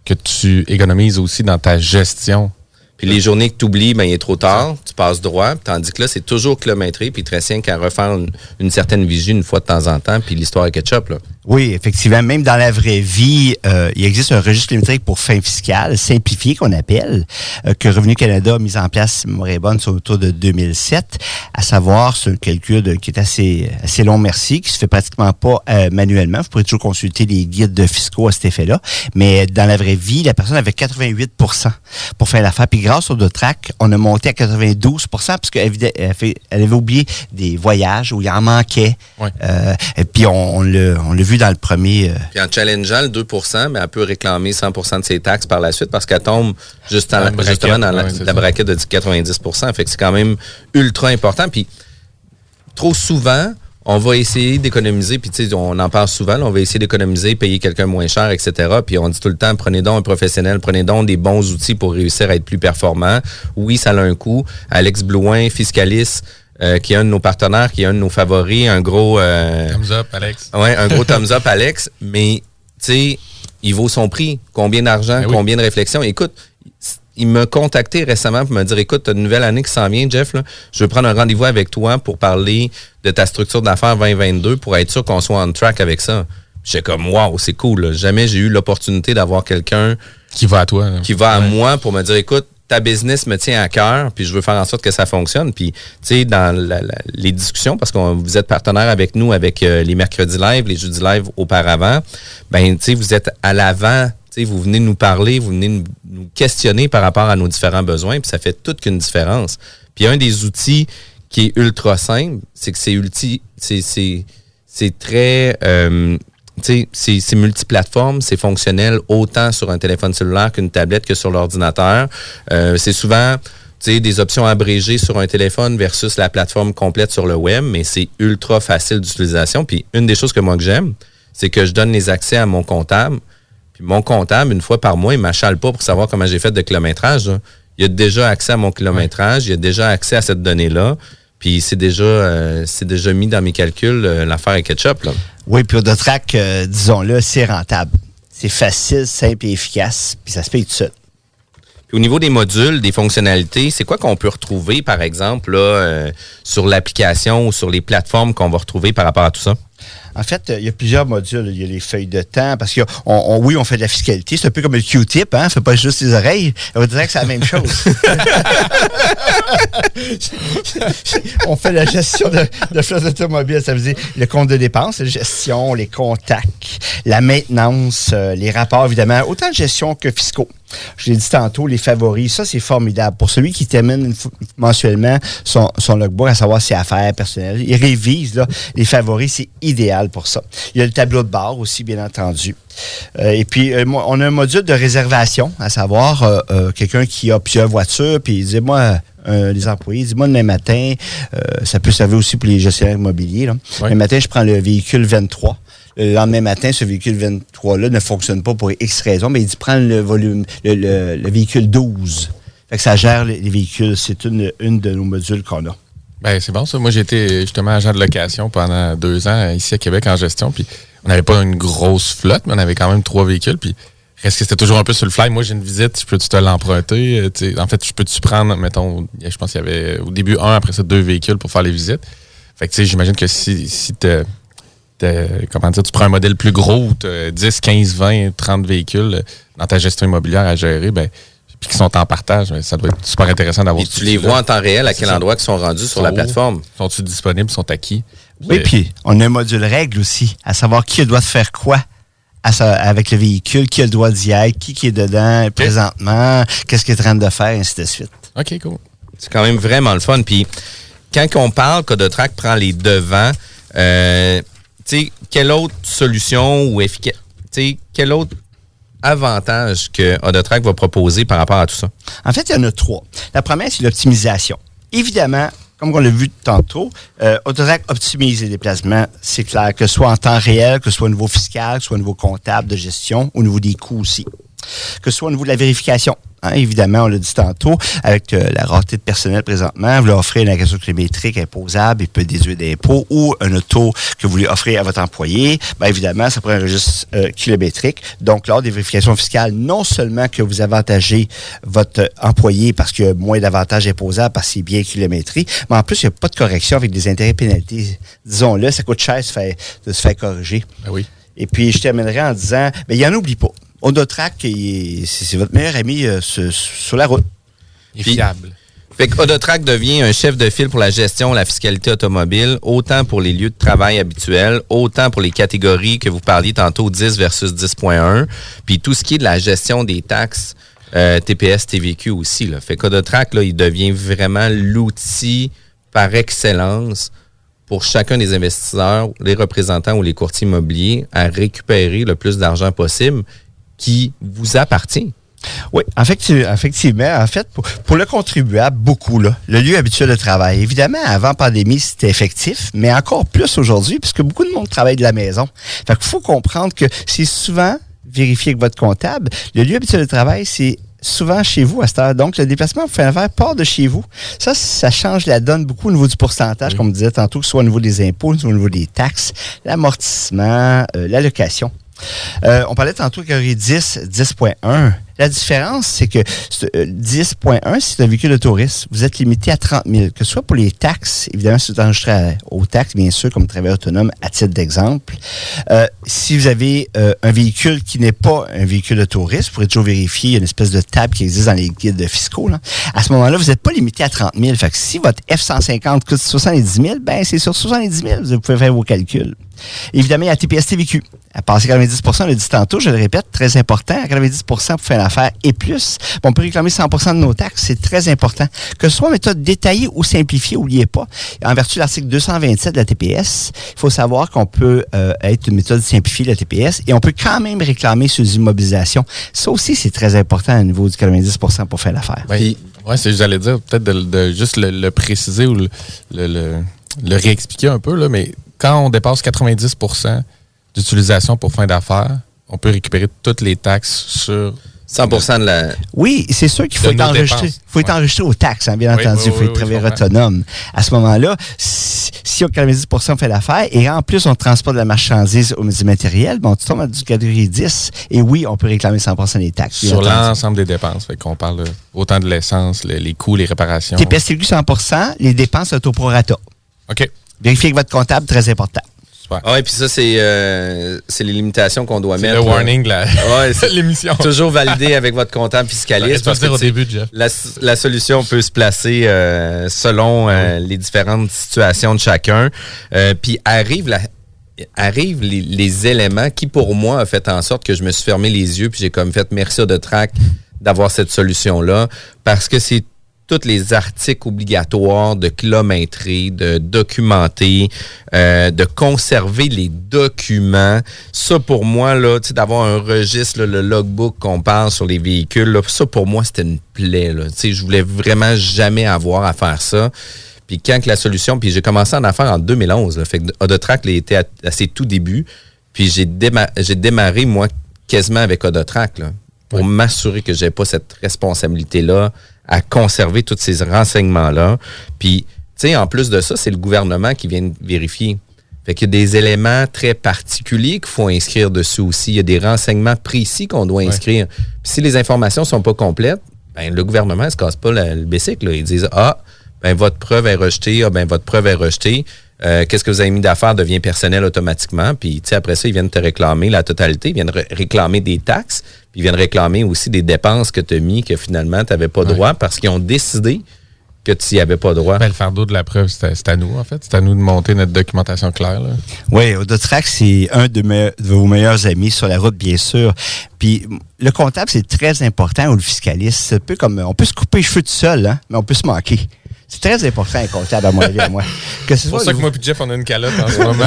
que tu économises aussi dans ta gestion. Puis les journées que tu oublies, ben, il est trop tard, tu passes droit, tandis que là, c'est toujours kilométré, puis il te reste qu'à refaire une, une certaine vigie une fois de temps en temps, puis l'histoire est ketchup, là. Oui, effectivement. Même dans la vraie vie, euh, il existe un registre kilométrique pour fin fiscale, simplifié qu'on appelle, euh, que Revenu Canada a mis en place, si bonne, c'est autour de 2007. À savoir, c'est un calcul de- qui est assez, assez long, merci, qui se fait pratiquement pas euh, manuellement. Vous pourrez toujours consulter les guides de fiscaux à cet effet-là. Mais dans la vraie vie, la personne avait 88 pour faire l'affaire. Puis grâce au Dotrac, on a monté à 92 parce qu'elle avait, elle oublié des voyages où il en manquait. Euh, et puis on, on l'a l'a vu dans le premier. euh, Puis en challengeant le 2% mais elle peut réclamer 100% de ses taxes par la suite parce qu'elle tombe juste en- Dans la braquette, justement dans la, ouais, braquette de 90% Fait que c'est quand même ultra important. Puis trop souvent, on va essayer d'économiser, puis tu sais, on en parle souvent, là, on va essayer d'économiser, payer quelqu'un moins cher, etc. Puis on dit tout le temps, prenez donc un professionnel, prenez donc des bons outils pour réussir à être plus performant. Oui, ça a un coût. Alex Blouin, fiscaliste, euh, qui est un de nos partenaires, qui est un de nos favoris, un gros... euh, Thumbs up, Alex. Ouais, un gros thumbs up, Alex. Mais, tu sais, il vaut son prix. Combien d'argent, Ben oui. combien de réflexion? Écoute, il m'a contacté récemment pour me dire écoute, tu as une nouvelle année qui s'en vient, Jeff. Là. Je veux prendre un rendez-vous avec toi pour parler de ta structure d'affaires 2022 pour être sûr qu'on soit on track avec ça. J'étais comme waouh, c'est cool. là. Jamais j'ai eu l'opportunité d'avoir quelqu'un Qui va à toi. là. qui va à moi pour me dire écoute, ta business me tient à cœur, puis je veux faire en sorte que ça fonctionne. Puis, tu sais, dans la- la- les discussions, parce que vous êtes partenaire avec nous avec euh, les mercredis live, les jeudis live auparavant, ben, tu sais, vous êtes à l'avant. Tu sais, vous venez nous parler, vous venez nous, questionner par rapport à nos différents besoins, puis ça fait toute qu'une différence. Puis un des outils qui est ultra simple, c'est que c'est ulti, c'est c'est c'est très euh, c'est multiplateforme, c'est fonctionnel autant sur un téléphone cellulaire qu'une tablette que sur l'ordinateur. Euh, c'est souvent des options abrégées sur un téléphone versus la plateforme complète sur le web, mais c'est ultra facile d'utilisation. Puis une des choses que moi que j'aime, c'est que je donne les accès à mon comptable. Puis mon comptable, une fois par mois, il m'achale pas pour savoir comment j'ai fait de kilométrage. là. Il a déjà accès à mon kilométrage, il a déjà accès à cette donnée-là. Puis c'est déjà, euh, c'est déjà mis dans mes calculs euh, l'affaire avec Ketchup. Là. Oui, puis Audotrac, euh, disons-le, c'est rentable. C'est facile, simple et efficace, puis ça se paye tout seul. Puis au niveau des modules, des fonctionnalités, c'est quoi qu'on peut retrouver, par exemple, là, euh, sur l'application ou sur les plateformes qu'on va retrouver par rapport à tout ça? En fait, euh, il y a plusieurs modules. Il y a les feuilles de temps, parce que on, on- oui, on fait de la fiscalité. C'est un peu comme le Q-tip, hein? On fait pas juste les oreilles. On dirait que c'est la même chose. on fait la gestion de, de flotte automobile. Ça veut dire le compte de dépenses, la gestion, les contacts, la maintenance, euh, les rapports, évidemment, autant de gestion que fiscaux. Je l'ai dit tantôt, les favoris, ça c'est formidable. Pour celui qui termine mensuellement son, son logbook, à savoir ses affaires personnelles, il révise les favoris, c'est idéal pour ça. Il y a le tableau de bord aussi, bien entendu. Euh, et puis, euh, on a un module de réservation, à savoir quelqu'un qui a plusieurs voitures, puis il dit, moi, euh, les employés, dis-moi demain matin, euh, ça peut servir aussi pour les gestionnaires immobiliers. Là. Demain matin, je prends le véhicule 23. Le lendemain matin, ce véhicule 23-là ne fonctionne pas pour X raisons, mais il dit prends le volume, le, le- le véhicule 12. Fait que ça gère les, les véhicules. C'est une, une de nos modules qu'on a. Ben, c'est bon ça. Moi, été justement agent de location pendant deux ans euh, ici à Québec en gestion. Puis on n'avait pas une grosse flotte, mais on avait quand même trois véhicules. Puis reste que c'était toujours un peu sur le fly? Moi, j'ai une visite, je peux-tu te l'emprunter? Euh, tu sais, En fait, je peux-tu prendre, mettons, je pense qu'il y avait au début un, après ça deux véhicules pour faire les visites. Fait que tu sais, j'imagine que si, si comment dire, tu prends un modèle plus gros où tu 10, 15, 20, 30 véhicules euh, dans ta gestion immobilière à gérer, ben, puis qui sont en partage, ben, ça doit être super intéressant d'avoir Et tu les vois en temps réel à quel endroit ils sont rendus sur la plateforme? Sont-ils disponibles? Sont acquis? Oui, puis on a un module règle aussi, à savoir qui doit faire quoi à sa- avec le véhicule, qui a le droit d'y être, qui, qui est dedans présentement, qu'est-ce qu'il est en train de faire, ainsi de suite. OK, cool. C'est quand même vraiment le fun. Puis quand on parle qu'Audotrac prend les devants, euh, tu sais, quelle autre solution ou efficace, tu sais, quel autre avantage que Audotrac va proposer par rapport à tout ça? En fait, il y en a trois. La première, c'est l'optimisation. Évidemment, comme on l'a vu tantôt, euh, Autotrac optimise les déplacements, c'est clair, que ce soit en temps réel, que ce soit au niveau fiscal, que ce soit au niveau comptable, de gestion, au niveau des coûts aussi. Que ce soit au niveau de la vérification. Hein, évidemment, on l'a dit tantôt, avec euh, la rareté de personnel présentement, vous leur offrez une agression kilométrique imposable, il peut déduire d'impôts, ou un auto que vous voulez offrir à votre employé, bien évidemment, ça prend un registre euh, kilométrique. Donc, lors des vérifications fiscales, non seulement que vous avantagez votre employé parce qu'il y a moins d'avantages imposables parce qu'il est bien kilométré, mais en plus, il n'y a pas de correction avec des intérêts pénalités. Disons-le, ça coûte cher de se faire, de se faire corriger. oui. Et puis, je terminerai en disant, mais il y en oublie pas. Est- c'est votre meilleur ami euh, sur, sur la route. Il est fiable. Fait que Audotrac devient un chef de file pour la gestion, la fiscalité automobile, autant pour les lieux de travail habituels, autant pour les catégories que vous parliez tantôt, 10 versus 10.1, puis tout ce qui est de la gestion des taxes euh, TPS, TVQ aussi. Là. Fait qu'Audotrac, là, il devient vraiment l'outil par excellence pour chacun des investisseurs, les représentants ou les courtiers immobiliers à récupérer le plus d'argent possible qui vous appartient. Oui, effectivement, effectivement. En fait, pour, pour le contribuable, beaucoup, là, le lieu habituel de travail. Évidemment, avant pandémie, c'était effectif, mais encore plus aujourd'hui, puisque beaucoup de monde travaille de la maison. Fait qu'il faut comprendre que c'est souvent vérifié avec votre comptable. Le lieu habituel de travail, c'est souvent chez vous à cette heure. Donc, le déplacement que vous faites faire part de chez vous. Ça, ça change la donne beaucoup au niveau du pourcentage, comme on disait tantôt, que ce soit au niveau des impôts, au niveau des taxes, l'amortissement, euh, l'allocation. Euh, on parlait tantôt y aurait 10, 10.1. La différence, c'est que ce- euh, 10.1, c'est un véhicule de tourisme. Vous êtes limité à 30 000, que ce soit pour les taxes, évidemment, si vous êtes enregistré aux taxes, bien sûr, comme travailleur autonome, à titre d'exemple. Euh, si vous avez euh, un véhicule qui n'est pas un véhicule de tourisme, vous pourrez toujours vérifier, il y a une espèce de table qui existe dans les guides fiscaux. Là. À ce moment-là, vous n'êtes pas limité à 30 000. Fait que si votre F-150 coûte 70 000, ben c'est sur 70 000, vous pouvez faire vos calculs. Évidemment, il y a TPS TVQ. À passer 90 on l'a dit tantôt, je le répète, très important. À 90% pour faire et plus. On peut réclamer 100% de nos taxes, c'est très important. Que ce soit en méthode détaillée ou simplifiée, n'oubliez pas, en vertu de l'article 227 de la TPS, il faut savoir qu'on peut euh, être une méthode simplifiée de la TPS et on peut quand même réclamer sur immobilisations. Ça aussi, c'est très important au niveau du 90% pour faire l'affaire. Ben, ouais, c'est j'allais dire peut-être de, de juste le, le préciser ou le, le, le- le réexpliquer un peu, là, mais quand on dépasse 90% d'utilisation pour fin d'affaires, on peut récupérer toutes les taxes sur 100% de la. Oui, c'est sûr qu'il faut être enregistré. dépenses. faut être enregistré aux taxes, hein, bien Oui, entendu. Il oui, faut oui, être travailleur autonome. À ce moment-là, si, si on 90 fait l'affaire et en plus on transporte de la marchandise ou du matériel, bon, tu tombes à du catégorie 10 et oui, on peut réclamer 100% des taxes. sur l'ensemble des dépenses. Fait qu'on parle autant de l'essence, le- les coûts, les réparations. TPS TVQ 100% les dépenses sont au prorata. OK. Vérifiez avec votre comptable, très important. Ah ouais, puis ça, c'est euh, c'est les limitations qu'on doit mettre. le là. warning, la- Ouais, c'est l'émission. Toujours validé avec votre comptable fiscaliste. Au début, Jeff. La, la solution peut se placer euh, selon euh, les différentes situations de chacun. Euh, puis arrive la arrivent les, les éléments qui, pour moi, a fait en sorte que je me suis fermé les yeux puis j'ai comme fait merci de track d'avoir cette solution-là parce que c'est tous les articles obligatoires de kilométrer, de documenter, euh, de conserver les documents. Ça, pour moi, là, tu sais, d'avoir un registre, là, le logbook qu'on parle sur les véhicules, là, ça, pour moi, c'était une plaie. Là. Tu sais, je voulais vraiment jamais avoir à faire ça. Puis quand que la solution, puis j'ai commencé à en faire en 2011, là, fait que Odotrack là, était à, à ses tout débuts. Puis j'ai déma- j'ai démarré, moi, quasiment avec Odotrack, là, pour m'assurer que j'ai pas cette responsabilité-là à conserver tous ces renseignements-là. Puis, tu sais, en plus de ça, c'est le gouvernement qui vient vérifier. Fait qu'il y a des éléments très particuliers qu'il faut inscrire dessus aussi. Il y a des renseignements précis qu'on doit inscrire. Puis si les informations sont pas complètes, ben, le gouvernement ne se casse pas le, le bicycle. là. Ils disent Ah, ben, votre preuve est rejetée, ah, ben, votre preuve est rejetée. Euh, Qu'est-ce que vous avez mis d'affaires devient personnel automatiquement. Puis tu sais, après ça, ils viennent te réclamer la totalité. Ils viennent ré- réclamer des taxes. Puis ils viennent réclamer aussi des dépenses que tu as mis que finalement, tu n'avais pas droit parce qu'ils ont décidé que tu n'y avais pas droit. Ben, le fardeau de la preuve, c'est à- nous, en fait. C'est à nous de monter notre documentation claire. Là. Oui, Audotrack, c'est un de, me- de vos meilleurs amis sur la route, bien sûr. Puis le comptable, c'est très important, ou le fiscaliste. C'est un peu comme, on peut se couper les cheveux tout seul, hein, mais on peut se manquer. C'est très important, un comptable, à mon avis, à moi. C'est pour soit ça que moi et Jeff, on a une calotte en ce moment.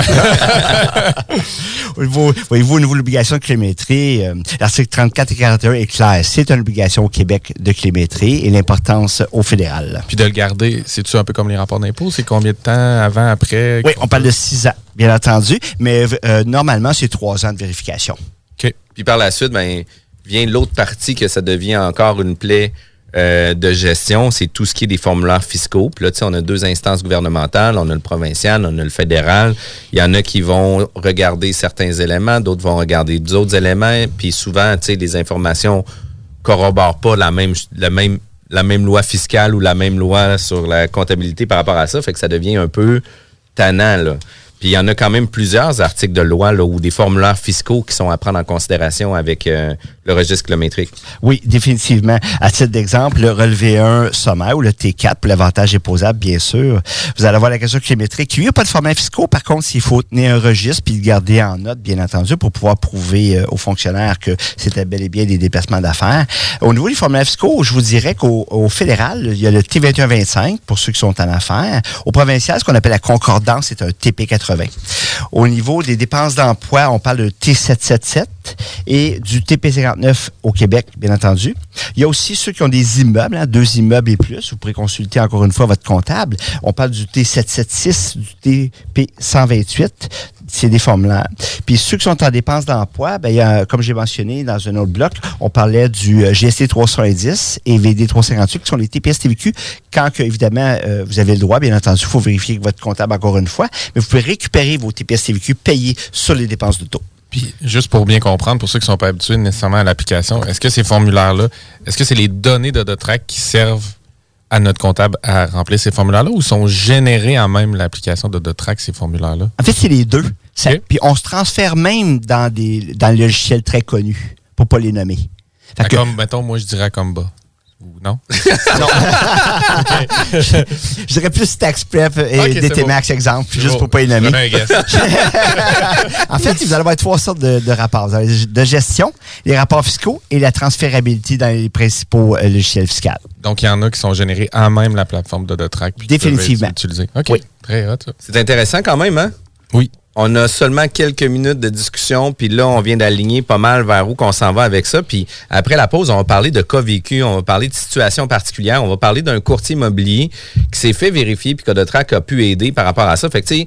Voyez-vous, au niveau de l'obligation de kilométrie, euh, l'article 34 et 41 est clair. C'est une obligation au Québec de kilométrie et l'importance au fédéral. Puis de le garder, c'est-tu un peu comme les rapports d'impôts? C'est combien de temps avant, après? Oui, on parle de six ans, bien entendu, mais euh, normalement, c'est trois ans de vérification. Puis par la suite, ben, vient l'autre partie que ça devient encore une plaie euh, de gestion, c'est tout ce qui est des formulaires fiscaux. Puis là, tu sais, on a deux instances gouvernementales, on a le provincial, on a le fédéral. Il y en a qui vont regarder certains éléments, d'autres vont regarder d'autres éléments. Puis souvent, tu sais, les informations corroborent pas la même, la même, la même loi fiscale ou la même loi sur la comptabilité par rapport à ça. Fait que ça devient un peu tannant. Puis il y en a quand même plusieurs articles de loi là, ou des formulaires fiscaux qui sont à prendre en considération avec euh, le registre kilométrique. Oui, définitivement. À titre d'exemple, le relevé 1 sommaire ou le T4 pour l'avantage imposable, bien sûr. Vous allez avoir la question kilométrique. Il n'y a pas de formulaire fiscaux. Par contre, il faut tenir un registre puis le garder en note, bien entendu, pour pouvoir prouver euh, aux fonctionnaires que c'était bel et bien des déplacements d'affaires. Au niveau des formulaires fiscaux, je vous dirais qu'au au fédéral, il y a le T2125 pour ceux qui sont en affaires. Au provincial, ce qu'on appelle la concordance, c'est un TP80. Au niveau des dépenses d'emploi, on parle de T777 et du TP59 au Québec, bien entendu. Il y a aussi ceux qui ont des immeubles, hein, deux immeubles et plus. Vous pourrez consulter encore une fois votre comptable. On parle du T776, du TP128. C'est des formulaires. Puis ceux qui sont en dépenses d'emploi, ben, comme j'ai mentionné dans un autre bloc, on parlait du euh, GST 310 et VD 358 qui sont les TPS TVQ. Quand que, évidemment euh, vous avez le droit, bien entendu, il faut vérifier avec votre comptable encore une fois, mais vous pouvez récupérer vos TPS TVQ payés sur les dépenses d'auto. Puis, juste pour bien comprendre, pour ceux qui ne sont pas habitués nécessairement à l'application, est-ce que ces formulaires-là, est-ce que c'est les données de Dotrack qui servent à notre comptable à remplir ces formulaires-là ou sont générés en même l'application de Dotrack, ces formulaires-là? En fait, c'est les deux. Ça- Puis on se transfère même dans des dans le logiciel très connus, pour pas les nommer. Fait que- Comme, mettons, moi, je dirais Comba. Ou non? Non. je dirais plus Tax Prep et Ok, c'est DT beau. Max, exemple, juste beau. pour pas les nommer. En fait, vous allez avoir trois sortes de, de rapports. Vous avez de gestion, les rapports fiscaux et la transférabilité dans les principaux euh, logiciels fiscaux. Donc, il y en a qui sont générés en même la plateforme de Dotrack. qui Définitivement. OK. Oui. Très hot, ça. C'est intéressant quand même, hein? Oui. On a seulement quelques minutes de discussion, puis là, on vient d'aligner pas mal vers où qu'on s'en va avec ça. Puis après la pause, on va parler de cas vécu, on va parler de situations particulières, on va parler d'un courtier immobilier qui s'est fait vérifier, puis que Dotrac a pu aider par rapport à ça. Fait que, tu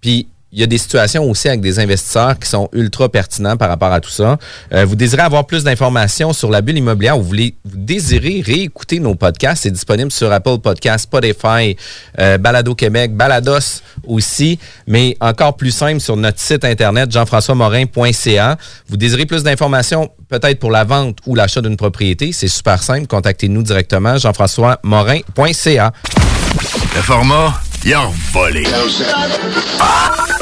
puis il y a des situations aussi avec des investisseurs qui sont ultra pertinents par rapport à tout ça. Euh, vous désirez avoir plus d'informations sur la bulle immobilière ou vous, voulez, vous désirez réécouter nos podcasts, c'est disponible sur Apple Podcasts, Spotify, euh, Balado Québec, Balados aussi, mais encore plus simple sur notre site internet jean-françois-morin.ca. Vous désirez plus d'informations peut-être pour la vente ou l'achat d'une propriété, c'est super simple, contactez-nous directement jean-françois-morin.ca. Le format, il a volé. Oh,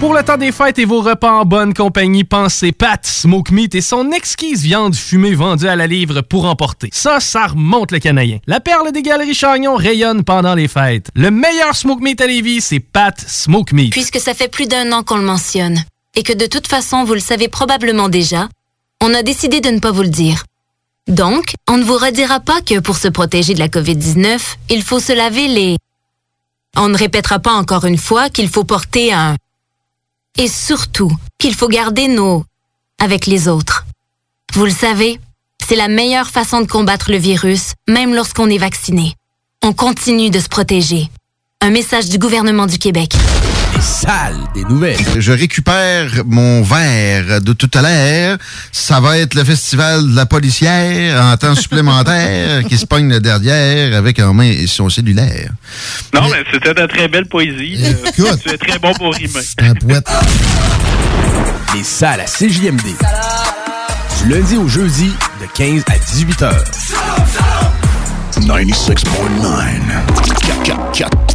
Pour le temps des fêtes et vos repas en bonne compagnie, pensez Pat Smoke Meat et son exquise viande fumée vendue à la livre pour emporter. Ça, ça remonte le canadien. La perle des galeries Chagnon rayonne pendant les fêtes. Le meilleur Smoke Meat à Lévis, c'est Pat Smoke Meat. Puisque ça fait plus d'un an qu'on le mentionne, et que de toute façon vous le savez probablement déjà, on a décidé de ne pas vous le dire. Donc, on ne vous redira pas que pour se protéger de la COVID-19, il faut se laver les... On ne répétera pas encore une fois qu'il faut porter un... Et surtout, qu'il faut garder nos... avec les autres. Vous le savez, c'est la meilleure façon de combattre le virus, même lorsqu'on est vacciné. On continue de se protéger. Un message du gouvernement du Québec. Les salles des nouvelles. Je récupère mon verre de tout à l'heure. Ça va être le festival de la policière en temps supplémentaire qui se pogne le derrière avec en main son cellulaire. Non, mais c'était de très belle poésie. Écoute. tu es très bon pour rimer. Un poète. Les salles à CJMD. Du lundi au jeudi de 15 à 18 heures. 96.9.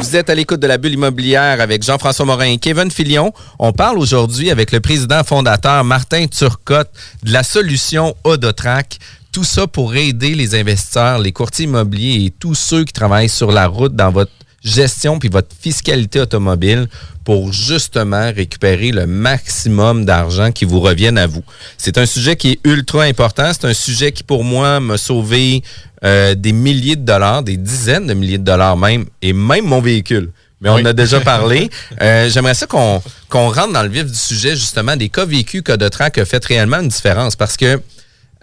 Vous êtes à l'écoute de la bulle immobilière avec Jean-François Morin et Kevin Filion. On parle aujourd'hui avec le président fondateur Martin Turcotte de la solution Odotrac. Tout ça pour aider les investisseurs, les courtiers immobiliers et tous ceux qui travaillent sur la route dans votre gestion puis votre fiscalité automobile pour justement récupérer le maximum d'argent qui vous revienne à vous. C'est un sujet qui est ultra important. C'est un sujet qui, pour moi, m'a sauvé euh, des milliers de dollars, des dizaines de milliers de dollars même, et même mon véhicule. Mais on en a déjà parlé. Euh, J'aimerais ça qu'on qu'on rentre dans le vif du sujet, justement, des cas vécus que de track a fait réellement une différence. Parce que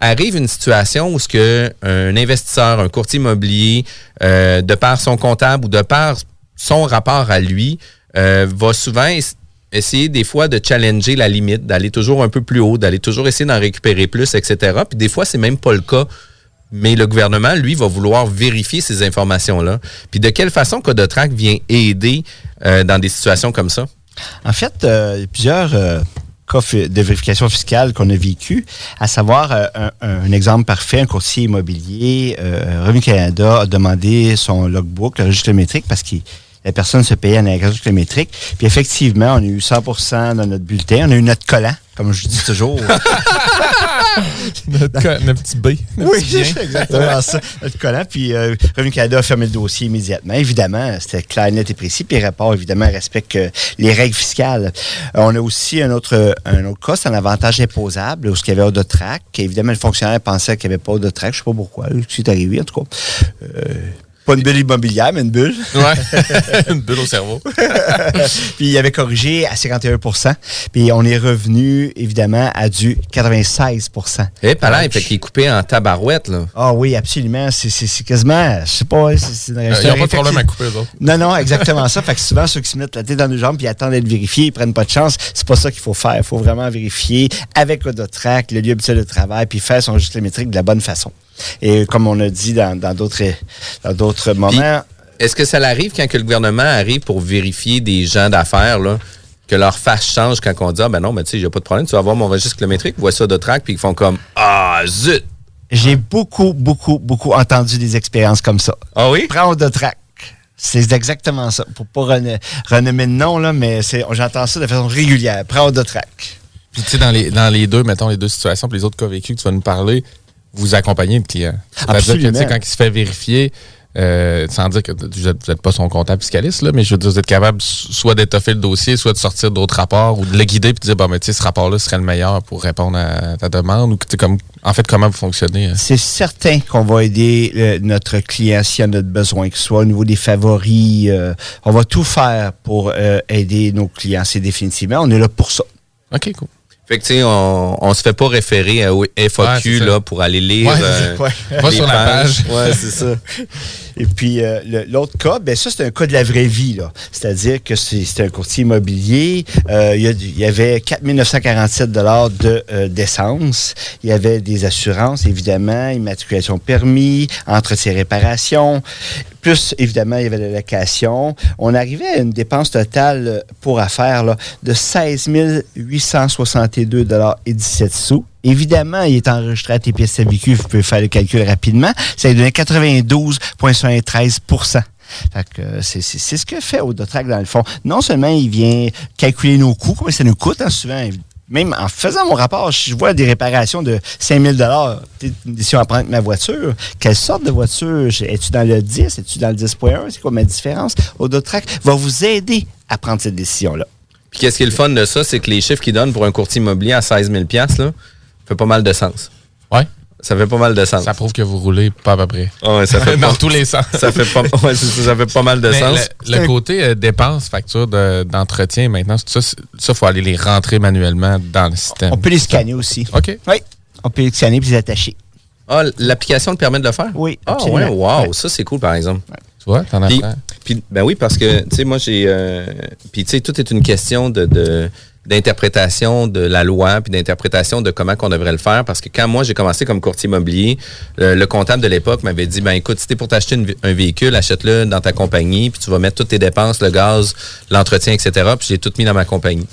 arrive une situation où ce que un investisseur, un courtier immobilier, euh, de par son comptable ou de par son rapport à lui, euh, va souvent es- essayer des fois de challenger la limite, d'aller toujours un peu plus haut, d'aller toujours essayer d'en récupérer plus, etc. Puis des fois, c'est même pas le cas. Mais le gouvernement, lui, va vouloir vérifier ces informations-là. Puis de quelle façon Codotrac vient aider euh, dans des situations comme ça? En fait, il y a plusieurs de vérification fiscale qu'on a vécu, à savoir euh, un, un exemple parfait, un courtier immobilier, euh, Revenu Canada a demandé son logbook, le registre métrique, parce que la personne se payait en registre kilométrique. Puis effectivement, on a eu 100% dans notre bulletin. On a eu notre collant, comme je dis toujours. notre, petit B. notre Oui, petit exactement ça. Notre collant. Puis euh, Revenu Canada a fermé le dossier immédiatement. Évidemment, c'était clair, net et précis. Puis rapport, évidemment, respecte euh, les règles fiscales. Euh, on a aussi un autre, un autre cas, c'est un avantage imposable, où il y avait Audotrac. Évidemment, le fonctionnaire pensait qu'il n'y avait pas Audotrac. Je ne sais pas pourquoi. C'est arrivé, en tout cas. Pas une bulle immobilière, mais une bulle. Ouais. une bulle au cerveau. puis il avait corrigé à 51% Puis on est revenu, évidemment, à du 96 Eh, pas là, fait qu'il est coupé en tabarouette, là. Ah oui, absolument. C'est- quasiment, je sais pas, c'est- une Euh, ils n'ont pas de problème à couper, eux autres. Non, non, exactement ça. Fait que souvent, ceux qui se mettent la tête dans les jambes puis attendent d'être vérifiés, ils prennent pas de chance. C'est pas ça qu'il faut faire. Il faut vraiment vérifier avec Odotrac, le lieu habituel de travail, puis faire son registre métrique de la bonne façon. Et comme on a dit dans d'autres dans d'autres moments, Est-ce que ça l'arrive quand que le gouvernement arrive pour vérifier des gens d'affaires, là, que leur face change quand on dit, ah ben non, mais tu sais, j'ai pas de problème, tu vas voir mon registre kilométrique, vois ça de track, puis ils font comme, ah, zut! j'ai beaucoup, beaucoup, beaucoup entendu des expériences comme ça. Ah oui? Prends Odotrac. C'est exactement ça. Pour pas renommer de nom, là, mais c'est- j'entends ça de façon régulière. Prends Odotrac. Puis, tu sais, dans les, dans les deux, mettons, les deux situations, puis les autres cas vécus que tu vas nous parler, vous accompagnez le client. C'est-à-dire que, Absolument. quand il se fait vérifier, euh, sans dire que vous n'êtes pas son comptable fiscaliste, là, mais je veux dire, vous êtes capable soit d'étoffer le dossier, soit de sortir d'autres rapports ou de le guider puis de dire, bon, mais tu sais, ce rapport-là serait le meilleur pour répondre à ta demande ou que, tu sais, comme, en fait, comment vous fonctionnez. euh? C'est certain qu'on va aider euh, notre client s'il y en a besoin, que ce soit au niveau des favoris. euh, on va tout faire pour aider nos clients. C'est définitivement, on est là pour ça. OK, cool. Fait que, tu sais, on, on se fait pas référer au Ouais, FAQ, là, pour aller lire. Ouais, euh, ouais. pages. Ouais, c'est ça. Et puis, euh, l'autre cas, ben ça, c'est un cas de la vraie vie. C'est-à-dire que c'est un courtier immobilier. Euh, il y avait 4 947 de, euh, d'essence. Il y avait des assurances, évidemment, immatriculation permis, entretien réparation. Plus, évidemment, il y avait la location. On arrivait à une dépense totale euh, pour affaires là, de 16 862 et 17 sous. Évidemment, il est enregistré à TPS CVQ, vous pouvez faire le calcul rapidement. Ça donnait 92,73% fait que euh, c'est ce que fait Audotrac dans le fond. Non seulement il vient calculer nos coûts, combien ça nous coûte hein, souvent. Même en faisant mon rapport, si je vois des réparations de 5000 dollars, à prendre avec ma voiture. Quelle sorte de voiture? Es-tu dans le 10? Es-tu dans le 10.1? C'est quoi ma différence? Audotrac va vous aider à prendre cette décision-là. Puis qu'est-ce qui est le fun de ça, c'est que les chiffres qu'ils donnent pour un courtier immobilier à 16 000 là, fait pas mal de sens. Ouais. Ça fait pas mal de sens. Ça prouve que vous roulez pas à peu près. Ah ouais, ça fait Dans pas- tous les sens. Ça fait pas, ouais, ça, ça fait pas mal de Mais sens. Le, le côté euh, dépenses, factures de- d'entretien, maintenant, tout ça, ça, faut aller les rentrer manuellement dans le système. On peut les scanner aussi. OK. Oui. On peut les scanner et les attacher. Ah, l'application te permet de le faire? Oui. Ah ouais, wow, Ouais. ça c'est cool par exemple. Tu vois, t'en as Puis, fait. puis, ben oui, parce que, tu sais, moi, j'ai. euh, puis, tu sais, tout est une question de. de- d'interprétation de la loi puis d'interprétation de comment qu'on devrait le faire parce que quand moi j'ai commencé comme courtier immobilier euh, le comptable de l'époque m'avait dit ben écoute si t'es pour t'acheter une un véhicule achète-le dans ta compagnie puis tu vas mettre toutes tes dépenses le gaz l'entretien etc puis j'ai tout mis dans ma compagnie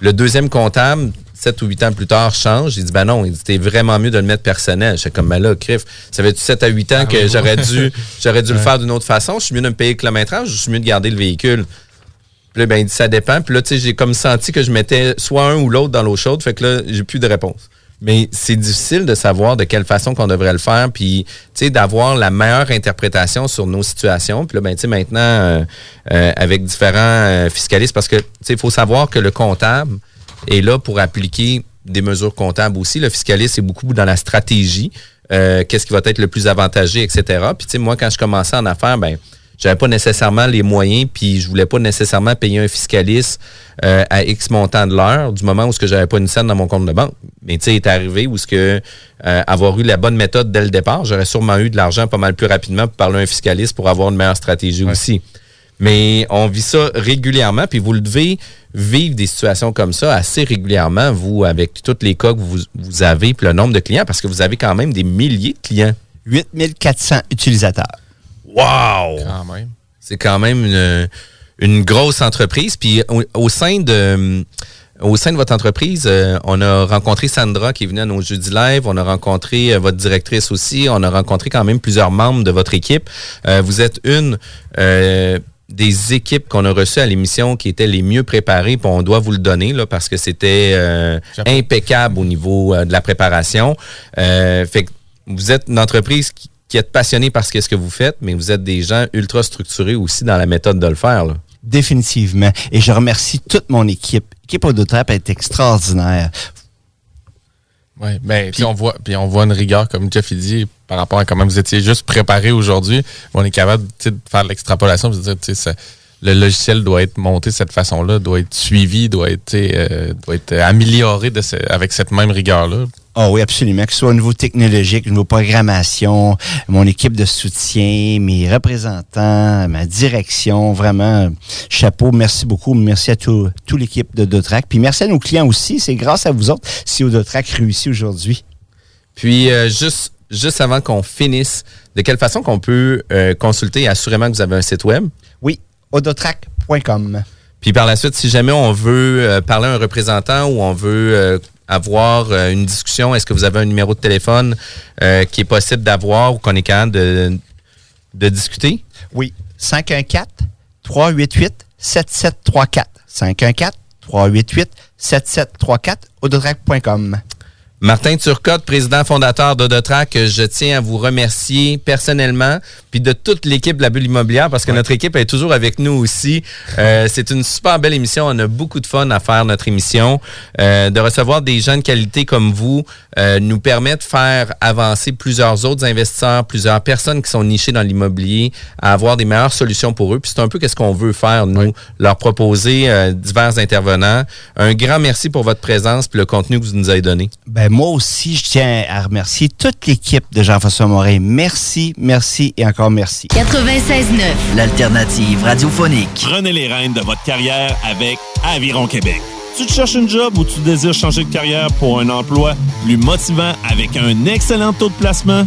le deuxième comptable, sept ou huit ans plus tard, change. Il dit, ben non, il dit, c'était vraiment mieux de le mettre personnel. J'étais comme, ben là, crif, ça fait 7 à 8 ans que j'aurais dû, j'aurais dû le faire d'une autre façon? Je suis mieux de me payer le kilométrage, je suis mieux de garder le véhicule? Puis là, ben, il dit, ça dépend. Puis là, tu sais, j'ai comme senti que je mettais soit un ou l'autre dans l'eau chaude. Fait que là, j'ai plus de réponse. Mais c'est difficile de savoir de quelle façon qu'on devrait le faire, puis tu sais d'avoir la meilleure interprétation sur nos situations. Puis là, ben tu sais maintenant euh, euh, avec différents euh, fiscalistes, parce que tu sais faut savoir que le comptable est là pour appliquer des mesures comptables aussi. Le fiscaliste est beaucoup dans la stratégie, euh, qu'est-ce qui va être le plus avantagé, etc. Puis tu sais moi quand je commençais en affaires, ben j'avais pas nécessairement les moyens, puis je voulais pas nécessairement payer un fiscaliste euh, à X montant de l'heure du moment où ce que j'avais pas une scène dans mon compte de banque. Mais tu sais, est arrivé où ce que euh, avoir eu la bonne méthode dès le départ, j'aurais sûrement eu de l'argent pas mal plus rapidement pour parler à un fiscaliste pour avoir une meilleure stratégie aussi. Mais on vit ça régulièrement, puis vous le devez vivre des situations comme ça assez régulièrement, vous, avec tous les cas que vous, vous avez, puis le nombre de clients, parce que vous avez quand même des milliers de clients. 8400 utilisateurs. Wow! C'est quand même une, une grosse entreprise. Puis au, au sein de au sein de votre entreprise, euh, on a rencontré Sandra qui venue à nos jeudis live. On a rencontré euh, votre directrice aussi. On a rencontré quand même plusieurs membres de votre équipe. Euh, vous êtes une des équipes qu'on a reçues à l'émission qui étaient les mieux préparées. Puis on doit vous le donner là, parce que c'était impeccable au niveau de la préparation. Fait que vous êtes une entreprise qui, qui est passionnée par ce que vous faites, mais vous êtes des gens ultra structurés aussi dans la méthode de le faire. Là. Définitivement. Et je remercie toute mon équipe. L'équipe Autotrap est extraordinaire. Oui, ben, puis on voit, puis on voit une rigueur, comme Jeff il dit, par rapport à comment vous étiez juste préparé aujourd'hui. On est capable de faire l'extrapolation, de dire, tu sais, ça- le logiciel doit être monté de cette façon-là, doit être suivi, doit être, euh, doit être amélioré de ce- avec cette même rigueur-là. Ah oui, absolument. Que ce soit au niveau technologique, au niveau programmation, mon équipe de soutien, mes représentants, ma direction, vraiment, chapeau, merci beaucoup. Merci à tout, toute l'équipe de Dotrac. Puis merci à nos clients aussi. C'est grâce à vous autres si Dotrac réussit aujourd'hui. Puis euh, juste juste avant qu'on finisse, de quelle façon qu'on peut euh, consulter assurément que vous avez un site web? Oui, odotrac.com. Puis par la suite, si jamais on veut euh, parler à un représentant ou on veut avoir euh, une discussion, est-ce que vous avez un numéro de téléphone euh, qui est possible d'avoir ou qu'on est capable de, de discuter? Oui, 514-388-7734. 514-388-7734, odotrac.com. Martin Turcotte, président fondateur d'Odotrac, je tiens à vous remercier personnellement, puis de toute l'équipe de la bulle immobilière, parce que notre équipe est toujours avec nous aussi. Euh, c'est une super belle émission. On a beaucoup de fun à faire notre émission. Euh, de recevoir des gens de qualité comme vous euh, nous permet de faire avancer plusieurs autres investisseurs, plusieurs personnes qui sont nichées dans l'immobilier, à avoir des meilleures solutions pour eux. Puis c'est un peu qu'est-ce qu'on veut faire, nous, leur proposer euh, divers intervenants. Un grand merci pour votre présence puis le contenu que vous nous avez donné. Ben, moi aussi, je tiens à remercier toute l'équipe de Jean-François Morin. Merci, merci et encore merci. 96.9. L'alternative radiophonique. Prenez les rênes de votre carrière avec Aviron Québec. Tu te cherches une job ou tu désires changer de carrière pour un emploi plus motivant avec un excellent taux de placement?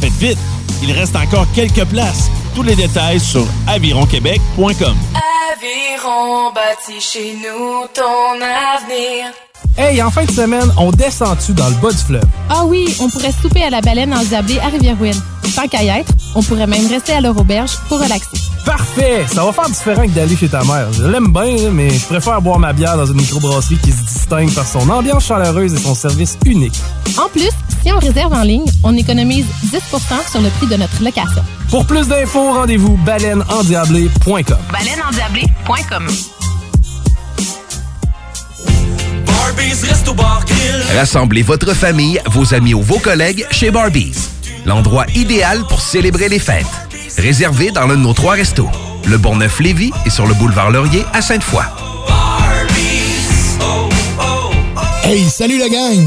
Faites vite, il reste encore quelques places. Tous les détails sur avironquebec.com. Aviron bâti chez nous ton avenir. Hey, en fin de semaine, on descend-tu dans le bas du fleuve? Ah oui, on pourrait souper à la baleine endiablée à Rivière-Ouine. Tant qu'à y être, on pourrait même rester à leur auberge pour relaxer. Parfait! Ça va faire différent que d'aller chez ta mère. Je l'aime bien, mais je préfère boire ma bière dans une microbrasserie qui se distingue par son ambiance chaleureuse et son service unique. En plus, si on réserve en ligne, on économise 10% sur le prix de notre location. Pour plus d'infos, rendez-vous baleineendiablée.com. Baleineendiablée.com. Rassemblez votre famille, vos amis ou vos collègues chez Barbies. L'endroit idéal pour célébrer les fêtes. Réservé dans l'un de nos trois restos. Le Bonneuf-Lévis et sur le boulevard Laurier à Sainte-Foy. Hey, salut la gang!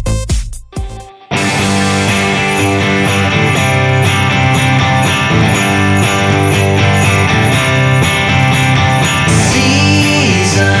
reason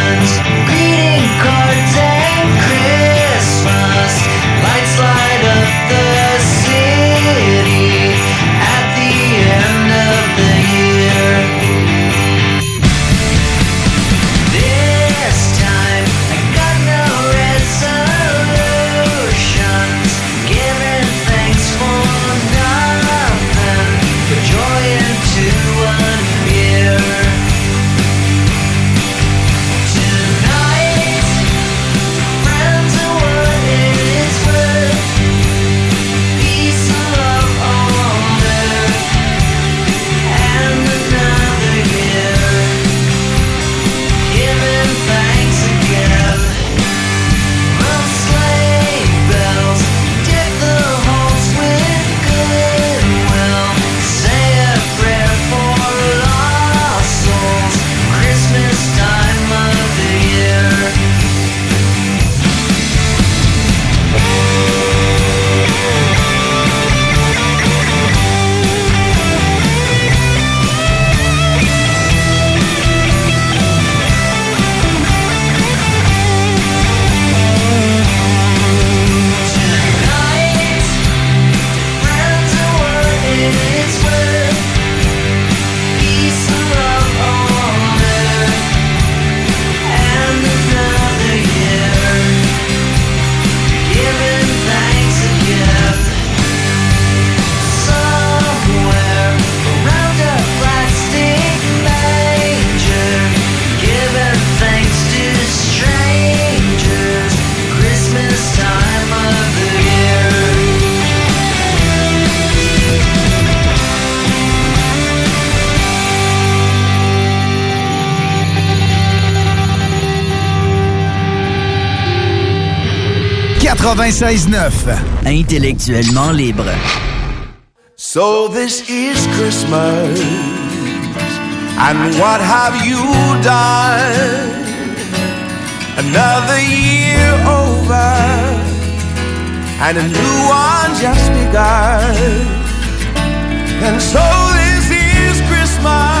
96.9. Intellectuellement libre. So this is Christmas, and what have you done? Another year over, and a new one just begun. And so this is Christmas.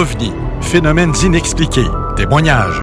OVNI, phénomènes inexpliqués, témoignages,